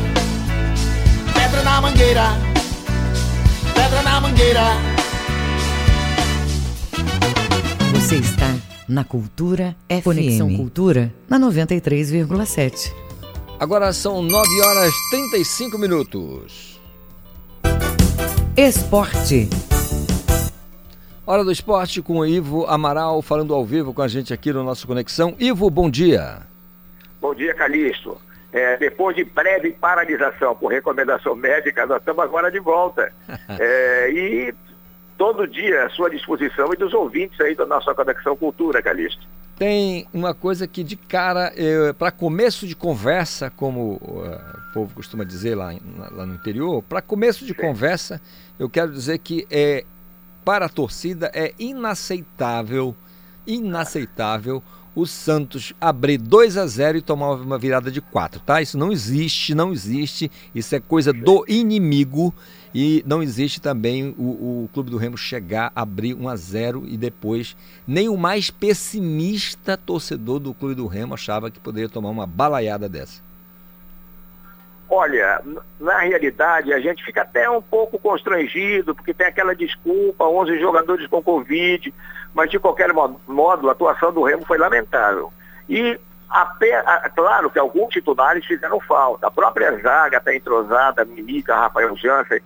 pedra na mangueira, pedra na mangueira. Você está na Cultura FM. Conexão Cultura na 93,7. Agora são 9 horas 35 minutos. Esporte. Hora do esporte com o Ivo Amaral falando ao vivo com a gente aqui no nosso Conexão. Ivo, bom dia. Bom dia, Calixto. É, depois de breve paralisação por recomendação médica, nós estamos agora de volta. É, e todo dia à sua disposição e dos ouvintes aí da nossa Conexão Cultura, Calixto. Tem uma coisa que de cara, para começo de conversa, como uh, o povo costuma dizer lá, lá no interior, para começo de conversa, eu quero dizer que é para a torcida é inaceitável, inaceitável o Santos abrir 2 a 0 e tomar uma virada de 4, tá? Isso não existe, não existe. Isso é coisa do inimigo e não existe também o, o Clube do Remo chegar, abrir 1 a 0 e depois nem o mais pessimista torcedor do Clube do Remo achava que poderia tomar uma balaiada dessa. Olha, na realidade a gente fica até um pouco constrangido, porque tem aquela desculpa, 11 jogadores com Covid, mas de qualquer mo- modo a atuação do Remo foi lamentável. E ape- a- claro que alguns titulares fizeram falta. A própria zaga está entrosada, Minica, Rafael Jansen,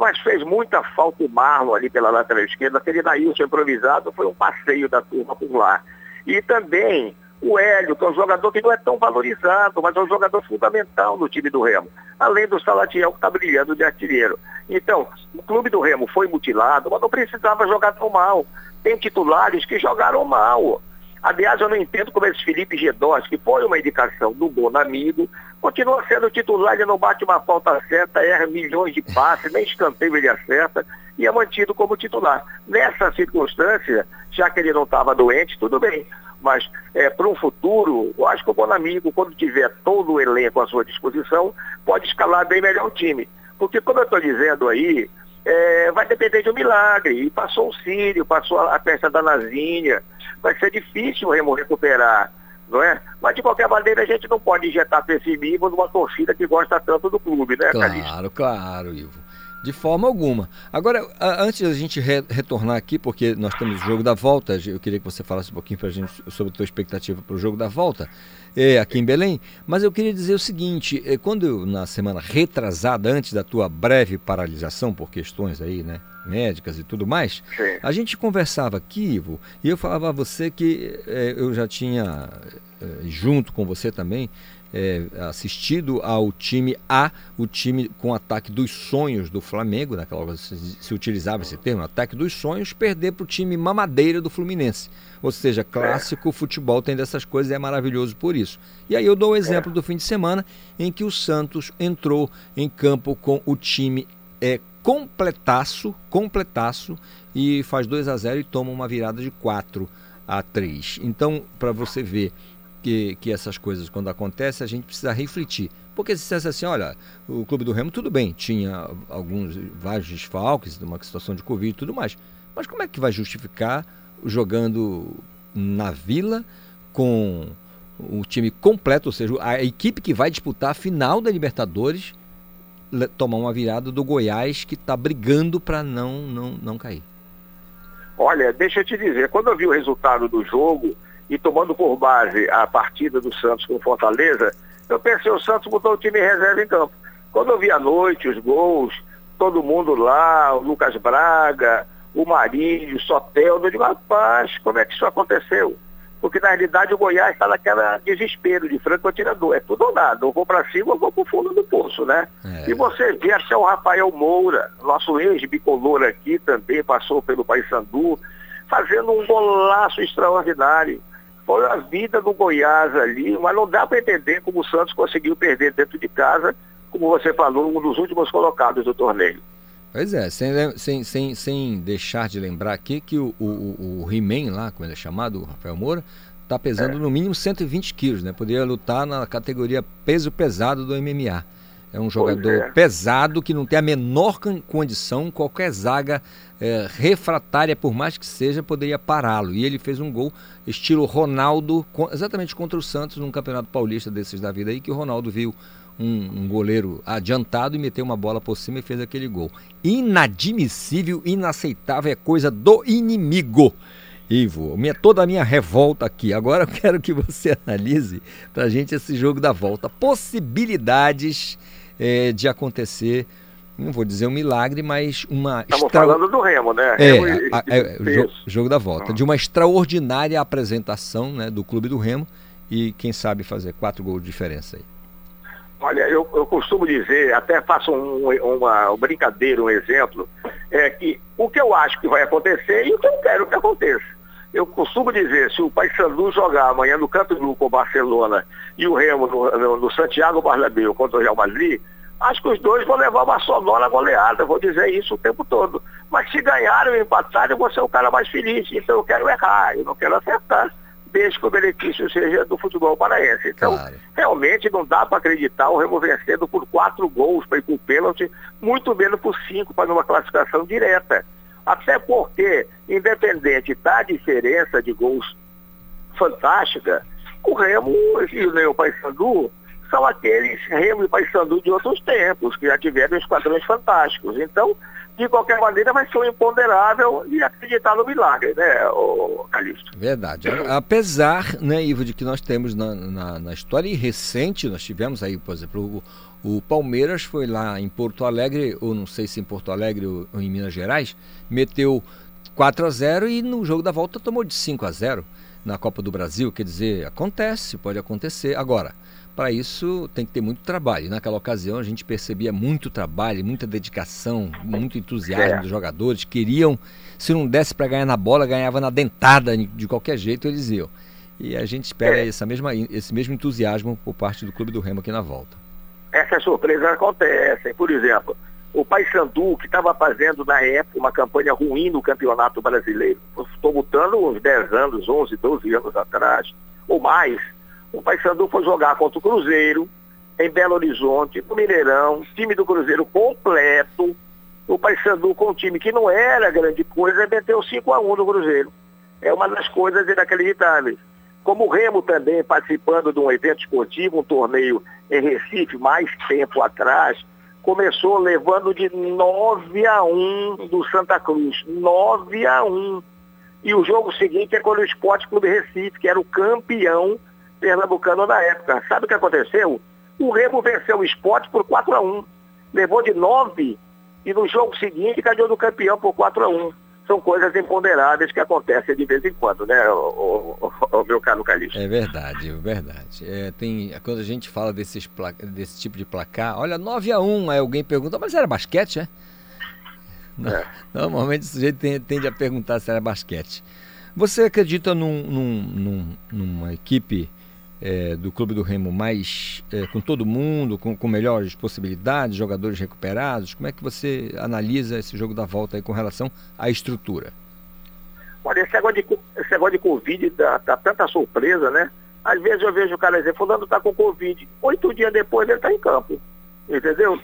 mas fez muita falta o Marlon ali pela lateral esquerda. Aquele Nailson improvisado foi um passeio da turma por lá. E também o Hélio, que é um jogador que não é tão valorizado, mas é um jogador fundamental no time do Remo. Além do Salatiel, que está brilhando de artilheiro. Então, o clube do Remo foi mutilado, mas não precisava jogar tão mal. Tem titulares que jogaram mal. Aliás, eu não entendo como esse Felipe Gedós, que foi uma indicação do bom amigo, continua sendo titular, ele não bate uma falta certa, erra milhões de passes, nem escanteio ele acerta, e é mantido como titular. Nessa circunstância, já que ele não estava doente, tudo bem. Mas é, para um futuro, eu acho que o Bonamigo, quando tiver todo o elenco à sua disposição, pode escalar bem melhor o time. Porque, como eu estou dizendo aí, é, vai depender de um milagre. E passou o Sírio, passou a, a peça da Nazinha. Vai ser difícil o Remo recuperar, não é? Mas, de qualquer maneira, a gente não pode injetar pessimismo numa torcida que gosta tanto do clube, né, Calixto? Claro, claro, Ivo. De forma alguma. Agora, antes da gente re retornar aqui, porque nós temos o jogo da volta, eu queria que você falasse um pouquinho para a gente sobre a tua expectativa para o jogo da volta é, aqui em Belém, mas eu queria dizer o seguinte, é, quando eu, na semana retrasada, antes da tua breve paralisação por questões aí, né, médicas e tudo mais, Sim. a gente conversava aqui, Ivo, e eu falava a você que é, eu já tinha, é, junto com você também, é, assistido ao time A, o time com ataque dos sonhos do Flamengo, naquela hora se, se utilizava esse termo, ataque dos sonhos, perder para o time mamadeira do Fluminense. Ou seja, clássico futebol tem dessas coisas e é maravilhoso por isso. E aí eu dou o exemplo do fim de semana em que o Santos entrou em campo com o time é, completaço, completaço, e faz 2 a 0 e toma uma virada de 4 a 3. Então, para você ver que, que essas coisas, quando acontecem, a gente precisa refletir. Porque se dissesse assim, olha, o Clube do Remo, tudo bem, tinha alguns, vários desfalques, uma situação de Covid e tudo mais. Mas como é que vai justificar jogando na Vila com o time completo, ou seja, a equipe que vai disputar a final da Libertadores tomar uma virada do Goiás que está brigando para não, não, não cair? Olha, deixa eu te dizer, quando eu vi o resultado do jogo, e tomando por base a partida do Santos com Fortaleza, eu pensei, o Santos botou o time em reserva em campo. Quando eu vi à noite os gols, todo mundo lá, o Lucas Braga, o Marinho, o Soteldo, eu digo, rapaz, como é que isso aconteceu? Porque na realidade o Goiás está naquela desespero de franco atirador. É tudo ou nada. Eu vou para cima, eu vou para o fundo do poço, né? É. E você vê até o Rafael Moura, nosso ex-bicolor aqui também, passou pelo Paysandu, fazendo um golaço extraordinário foi a vida do Goiás ali, mas não dá para entender como o Santos conseguiu perder dentro de casa, como você falou, um dos últimos colocados do torneio. Pois é, sem, sem, sem, sem deixar de lembrar aqui que o, o, o He-Man lá, como ele é chamado, o Rafael Moura, está pesando é. no mínimo 120 quilos, né? Poderia lutar na categoria peso pesado do MMA. É um jogador é. pesado que não tem a menor condição, qualquer zaga é, refratária, por mais que seja, poderia pará-lo. E ele fez um gol estilo Ronaldo, exatamente contra o Santos, num campeonato paulista desses da vida aí, que o Ronaldo viu um, um, goleiro adiantado e meteu uma bola por cima e fez aquele gol. Inadmissível, inaceitável, é coisa do inimigo. Ivo, minha, toda a minha revolta aqui. Agora eu quero que você analise para a gente esse jogo da volta. Possibilidades é, de acontecer, não vou dizer um milagre, mas uma. Estamos extra... falando do Remo, né? É, Remo a, a, é, jogo, jogo, da volta. De uma extraordinária apresentação né, do clube do Remo e quem sabe fazer quatro gols de diferença aí. Olha, eu, eu costumo dizer, até faço um, uma, uma brincadeira, um exemplo, é que o que eu acho que vai acontecer e o que eu quero que aconteça. Eu costumo dizer, se o Paysandu jogar amanhã no Campo Nou com o Barcelona e o Remo no, no, no Santiago Bernabéu contra o Real Madrid, acho que os dois vão levar uma sonora goleada, vou dizer isso o tempo todo. Mas se ganharem ou empatarem, eu vou ser o cara mais feliz. Então eu quero errar, eu não quero acertar desde que o benefício seja do futebol paraense. Então, claro. realmente não dá para acreditar o Remo vencendo por quatro gols para ir para o pênalti, muito menos por cinco para uma classificação direta. Até porque, independente da diferença de gols fantástica, o Remo e o Paysandu são aqueles Remo e Paysandu de outros tempos, que já tiveram esquadrões fantásticos. Então, de qualquer maneira, vai ser um imponderável e acreditar no milagre, né, o Calixto? Verdade. Apesar, né, Ivo, de que nós temos na, na, na história recente, nós tivemos aí, por exemplo, o, o, Palmeiras foi lá em Porto Alegre, ou não sei se em Porto Alegre ou, em Minas Gerais, meteu 4 a 0 e no jogo da volta tomou de 5 a 0 na Copa do Brasil. Quer dizer, acontece, pode acontecer. Agora, para isso tem que ter muito trabalho. Naquela ocasião a gente percebia muito trabalho, muita dedicação, muito entusiasmo é. dos jogadores. Queriam, se não desse para ganhar na bola, ganhava na dentada, de qualquer jeito eles iam. E a gente espera é. essa mesma, esse mesmo entusiasmo por parte do Clube do Remo aqui na volta. Essas surpresas acontecem. Por exemplo, o Paysandu, que estava fazendo na época uma campanha ruim no Campeonato Brasileiro, estou botando uns 10 anos, 11, 12 anos atrás, ou mais, o Paysandu foi jogar contra o Cruzeiro, em Belo Horizonte, no Mineirão, time do Cruzeiro completo. O Paysandu com um time que não era grande coisa, meteu 5 a 1 no Cruzeiro. É uma das coisas inacreditáveis. Como o Remo também participando de um evento esportivo, um torneio em Recife, mais tempo atrás, começou levando de 9 a 1 do Santa Cruz. 9 a 1. E o jogo seguinte é contra o Esporte Clube Recife, que era o campeão pernambucano na época. Sabe o que aconteceu? O Remo venceu o esporte por 4 a 1 Levou de 9 e no jogo seguinte ganhou do campeão por 4 a 1 São coisas imponderáveis que acontecem de vez em quando, né, o, o, o meu caro Calixto? É verdade, é verdade. É, tem, quando a gente fala desses desse tipo de placar, olha, 9 a 1 aí alguém pergunta, mas era basquete, é? É. Normalmente o sujeito tende a perguntar se era basquete. Você acredita num, num, num, numa equipe é, do Clube do Remo mais é, com todo mundo, com, com, melhores possibilidades, jogadores recuperados? Como é que você analisa esse jogo da volta aí com relação à estrutura? Olha, esse negócio de, esse negócio de Covid dá, dá tanta surpresa, né? Às vezes eu vejo o cara dizer, fulano está com Covid. Oito dias depois ele está em campo. Entendeu?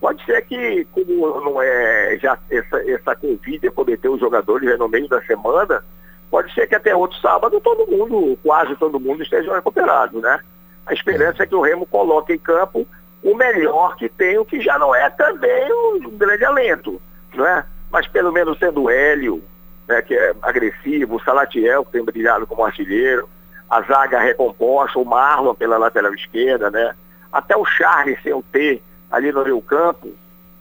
Pode ser que, como não é já essa, essa Covid cometeu os jogadores no meio da semana, pode ser que até outro sábado todo mundo, quase todo mundo, esteja recuperado, né? A esperança é que o Remo coloque em campo o melhor que tem, o que já não é também um grande alento, não é? Mas pelo menos tendo o Hélio, né, que é agressivo, o Salatiel, que tem brilhado como artilheiro, a zaga recomposta, o Marlon pela lateral esquerda, né? Até o Charles sem o T ali no meio campo,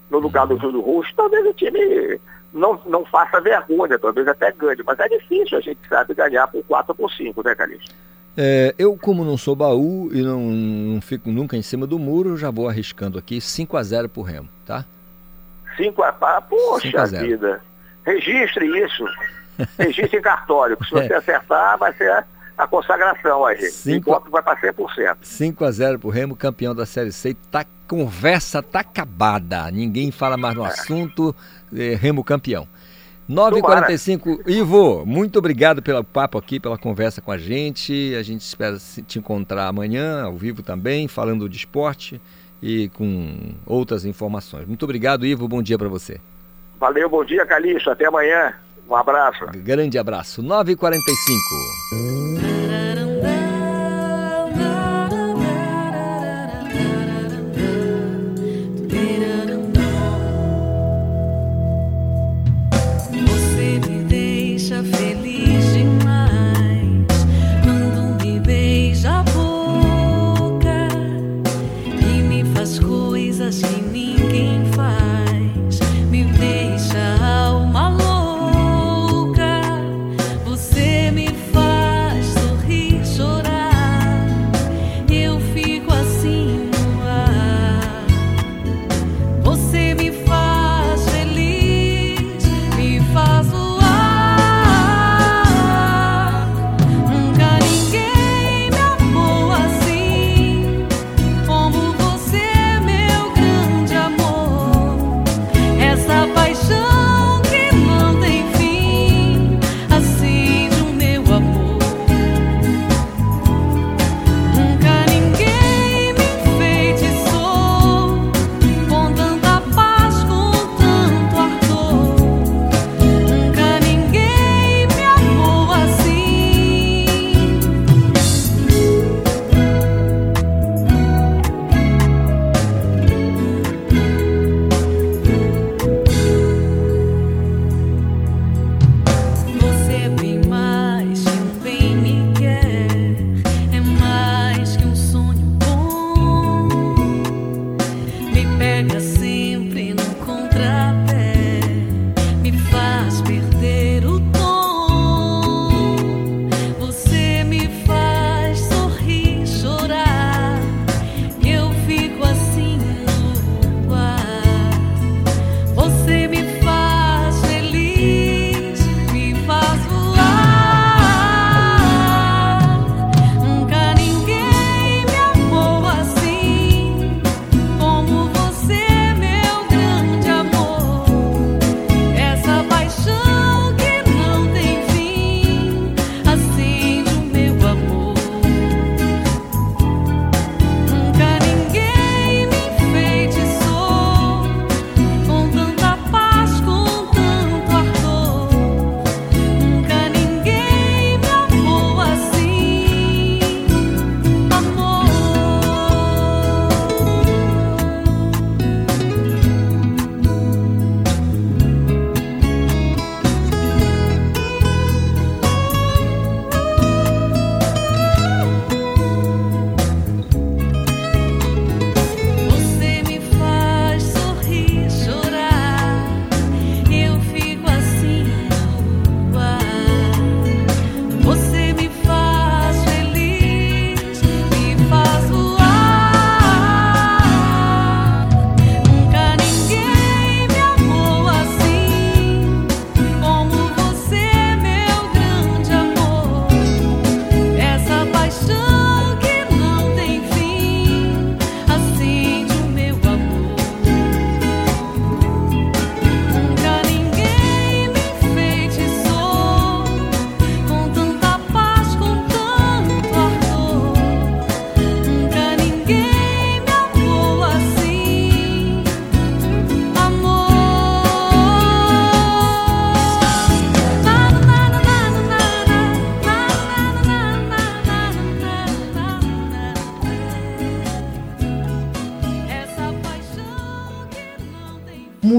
no lugar do Júlio Russo, talvez o time não, não faça vergonha, talvez até ganhe, mas é difícil, a gente sabe ganhar por 4 ou por 5, né, Calixto? É, eu, como não sou baú e não, não fico nunca em cima do muro, já vou arriscando aqui 5 a 0 pro Remo, tá? 5 a pá, poxa a vida. Registre isso. Registre em cartório, que se você é. acertar, vai ser a consagração aí. Cinco... Enquanto vai para 100%. 5 a 0 pro Remo, campeão da Série C. Tá, conversa tá acabada. Ninguém fala mais no é. assunto. É, Remo campeão. 9h45, Ivo, muito obrigado pelo papo aqui, pela conversa com a gente. A gente espera te encontrar amanhã, ao vivo também, falando de esporte e com outras informações. Muito obrigado, Ivo. Bom dia para você. Valeu, bom dia, Calixto. Até amanhã. Um abraço. Grande abraço. 9h45.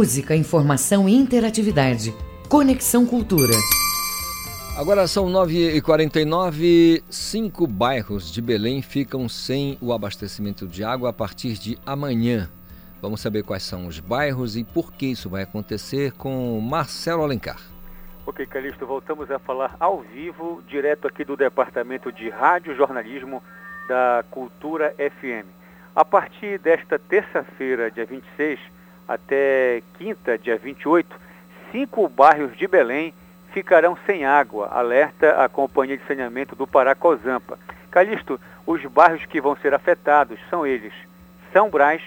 Música, informação e interatividade. Conexão Cultura. Agora são 9h49. Cinco bairros de Belém ficam sem o abastecimento de água a partir de amanhã. Vamos saber quais são os bairros e por que isso vai acontecer com Marcelo Alencar. Ok, Calixto, voltamos a falar ao vivo, direto aqui do Departamento de Rádio Jornalismo da Cultura FM. A partir desta terça-feira, dia 26, até quinta, dia 28, cinco bairros de Belém ficarão sem água, alerta a Companhia de Saneamento do Paracozampa. Calixto, os bairros que vão ser afetados são eles: São Brás,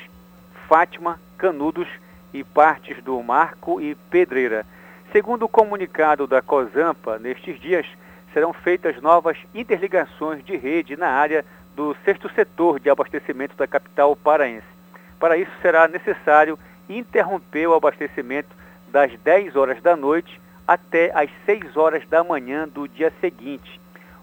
Fátima, Canudos e partes do Marco e Pedreira. Segundo o comunicado da COSAMPA, nestes dias serão feitas novas interligações de rede na área do sexto setor de abastecimento da capital paraense. Para isso será necessário interromper o abastecimento das 10 horas da noite até às 6 horas da manhã do dia seguinte.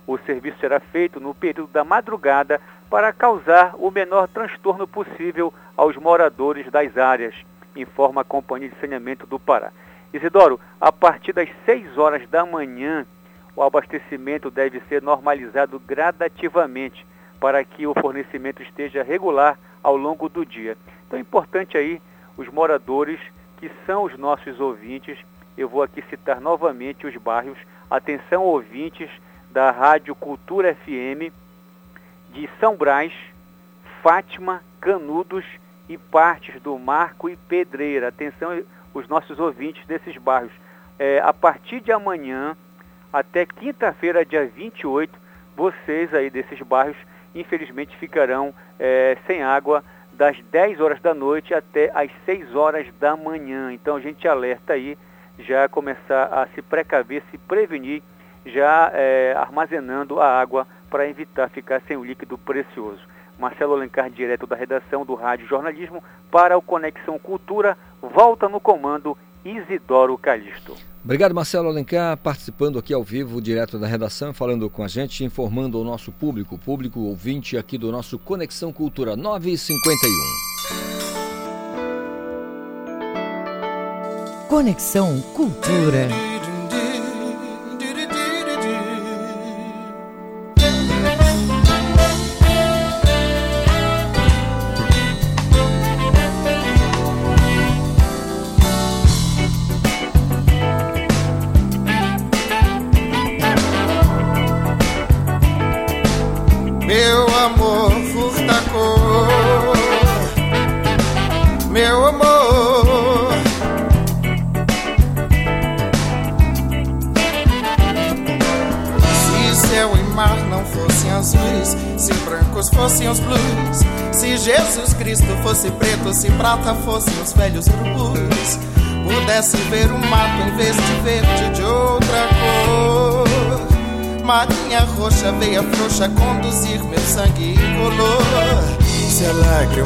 O serviço será feito no período da madrugada para causar o menor transtorno possível aos moradores das áreas, informa a Companhia de Saneamento do Pará. Isidoro, a partir das 6 horas da manhã, o abastecimento deve ser normalizado gradativamente para que o fornecimento esteja regular ao longo do dia. Então é importante aí os moradores que são os nossos ouvintes eu vou aqui citar novamente os bairros. Atenção, ouvintes da Rádio Cultura FM de São Brás, Fátima, Canudos e partes do Marco e Pedreira. Atenção, os nossos ouvintes desses bairros. É, a partir de amanhã até quinta-feira, dia 28, vocês aí desses bairros, infelizmente, ficarão é, sem água das 10 horas da noite até as 6 horas da manhã. Então a gente alerta aí já começar a se precaver, se prevenir, já é, armazenando a água para evitar ficar sem o líquido precioso. Marcelo Alencar, direto da redação do Rádio Jornalismo, para o Conexão Cultura, volta no comando Isidoro Calixto. Obrigado, Marcelo Alencar, participando aqui ao vivo, direto da redação, falando com a gente, informando o nosso público, público ouvinte aqui do nosso Conexão Cultura 951. Conexão Cultura.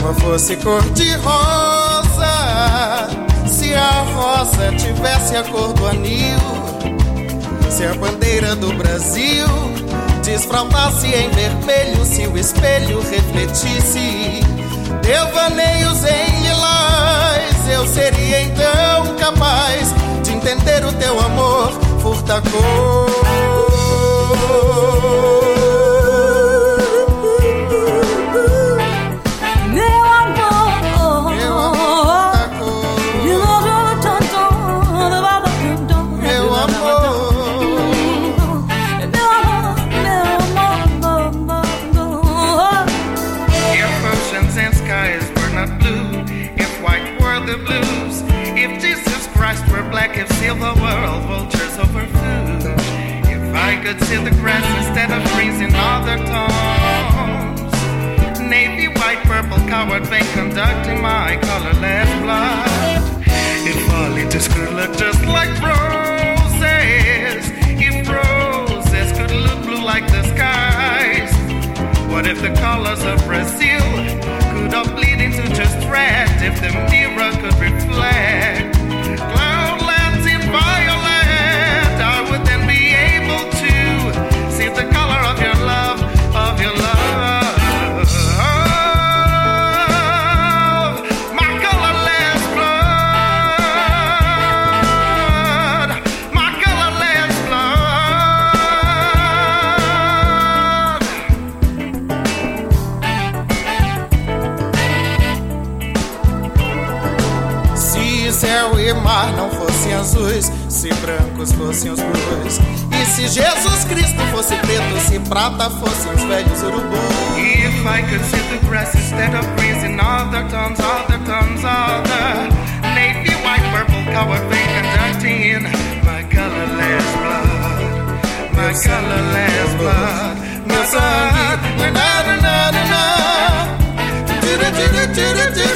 A lágrima fosse cor de rosa, se a rosa tivesse a cor do anil, se a bandeira do Brasil desfraldasse em vermelho, se o espelho refletisse devaneios em lilás, eu seria então capaz de entender o teu amor, furta could see the grass instead of freezing in other tones, navy, white, purple, coward, bank conducting my colorless blood. If all leeches could look just like roses, if roses could look blue like the skies. What if the colors of Brazil could all bleed into just red? If the mirror could reflect azuis, se brancos fossem os blues, e se Jesus Cristo fosse preto, se prata fossem os velhos urubus. If I could see the grass instead of greens in all the tones, all the tones, all the navy, white, purple, colored, vein conducting in my colorless blood, my colorless blood, my sangue, na na na na na. Do do do do do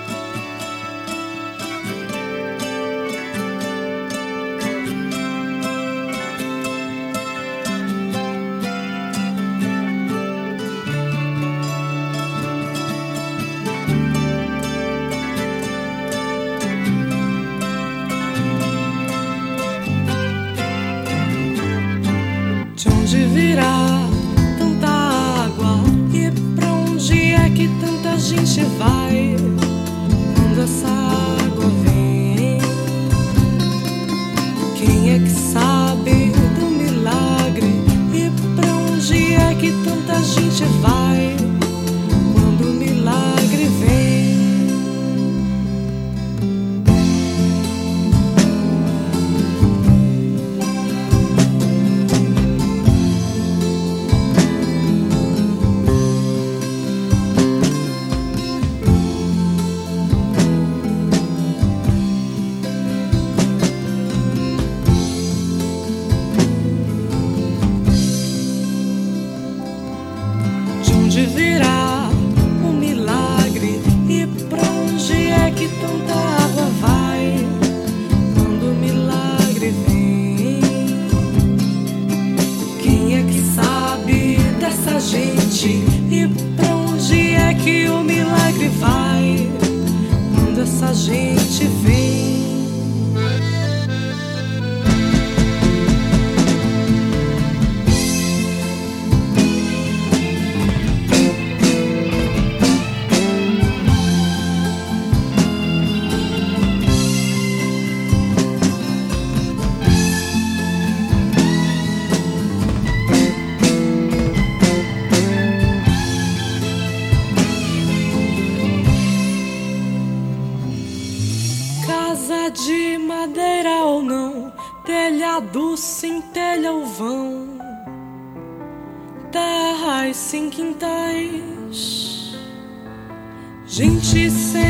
gente se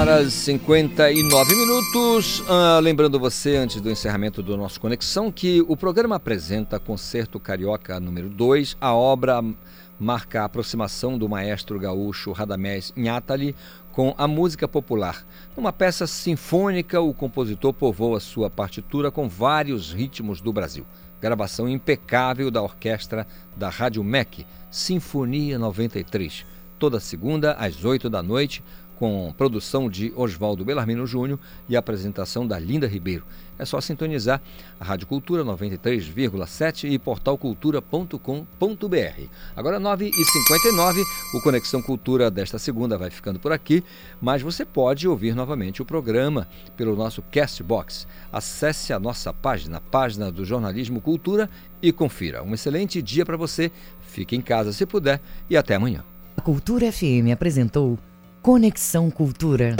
horas e 59 minutos. Ah, lembrando você, antes do encerramento do nosso Conexão, que o programa apresenta Concerto Carioca número 2. A obra marca a aproximação do maestro gaúcho Radamés Nhatali com a música popular. Numa peça sinfônica, o compositor povoa sua partitura com vários ritmos do Brasil. gravação impecável da orquestra da Rádio MEC, Sinfonia 93. Toda segunda às 8 da noite, com produção de Oswaldo Belarmino Júnior e apresentação da Linda Ribeiro. É só sintonizar a Rádio Cultura 93,7 e portalcultura.com.br. Agora 9h59, o Conexão Cultura desta segunda vai ficando por aqui, mas você pode ouvir novamente o programa pelo nosso Castbox. Acesse a nossa página, página do Jornalismo Cultura e confira. Um excelente dia para você, fique em casa se puder e até amanhã. A Cultura FM apresentou Conexão Cultura.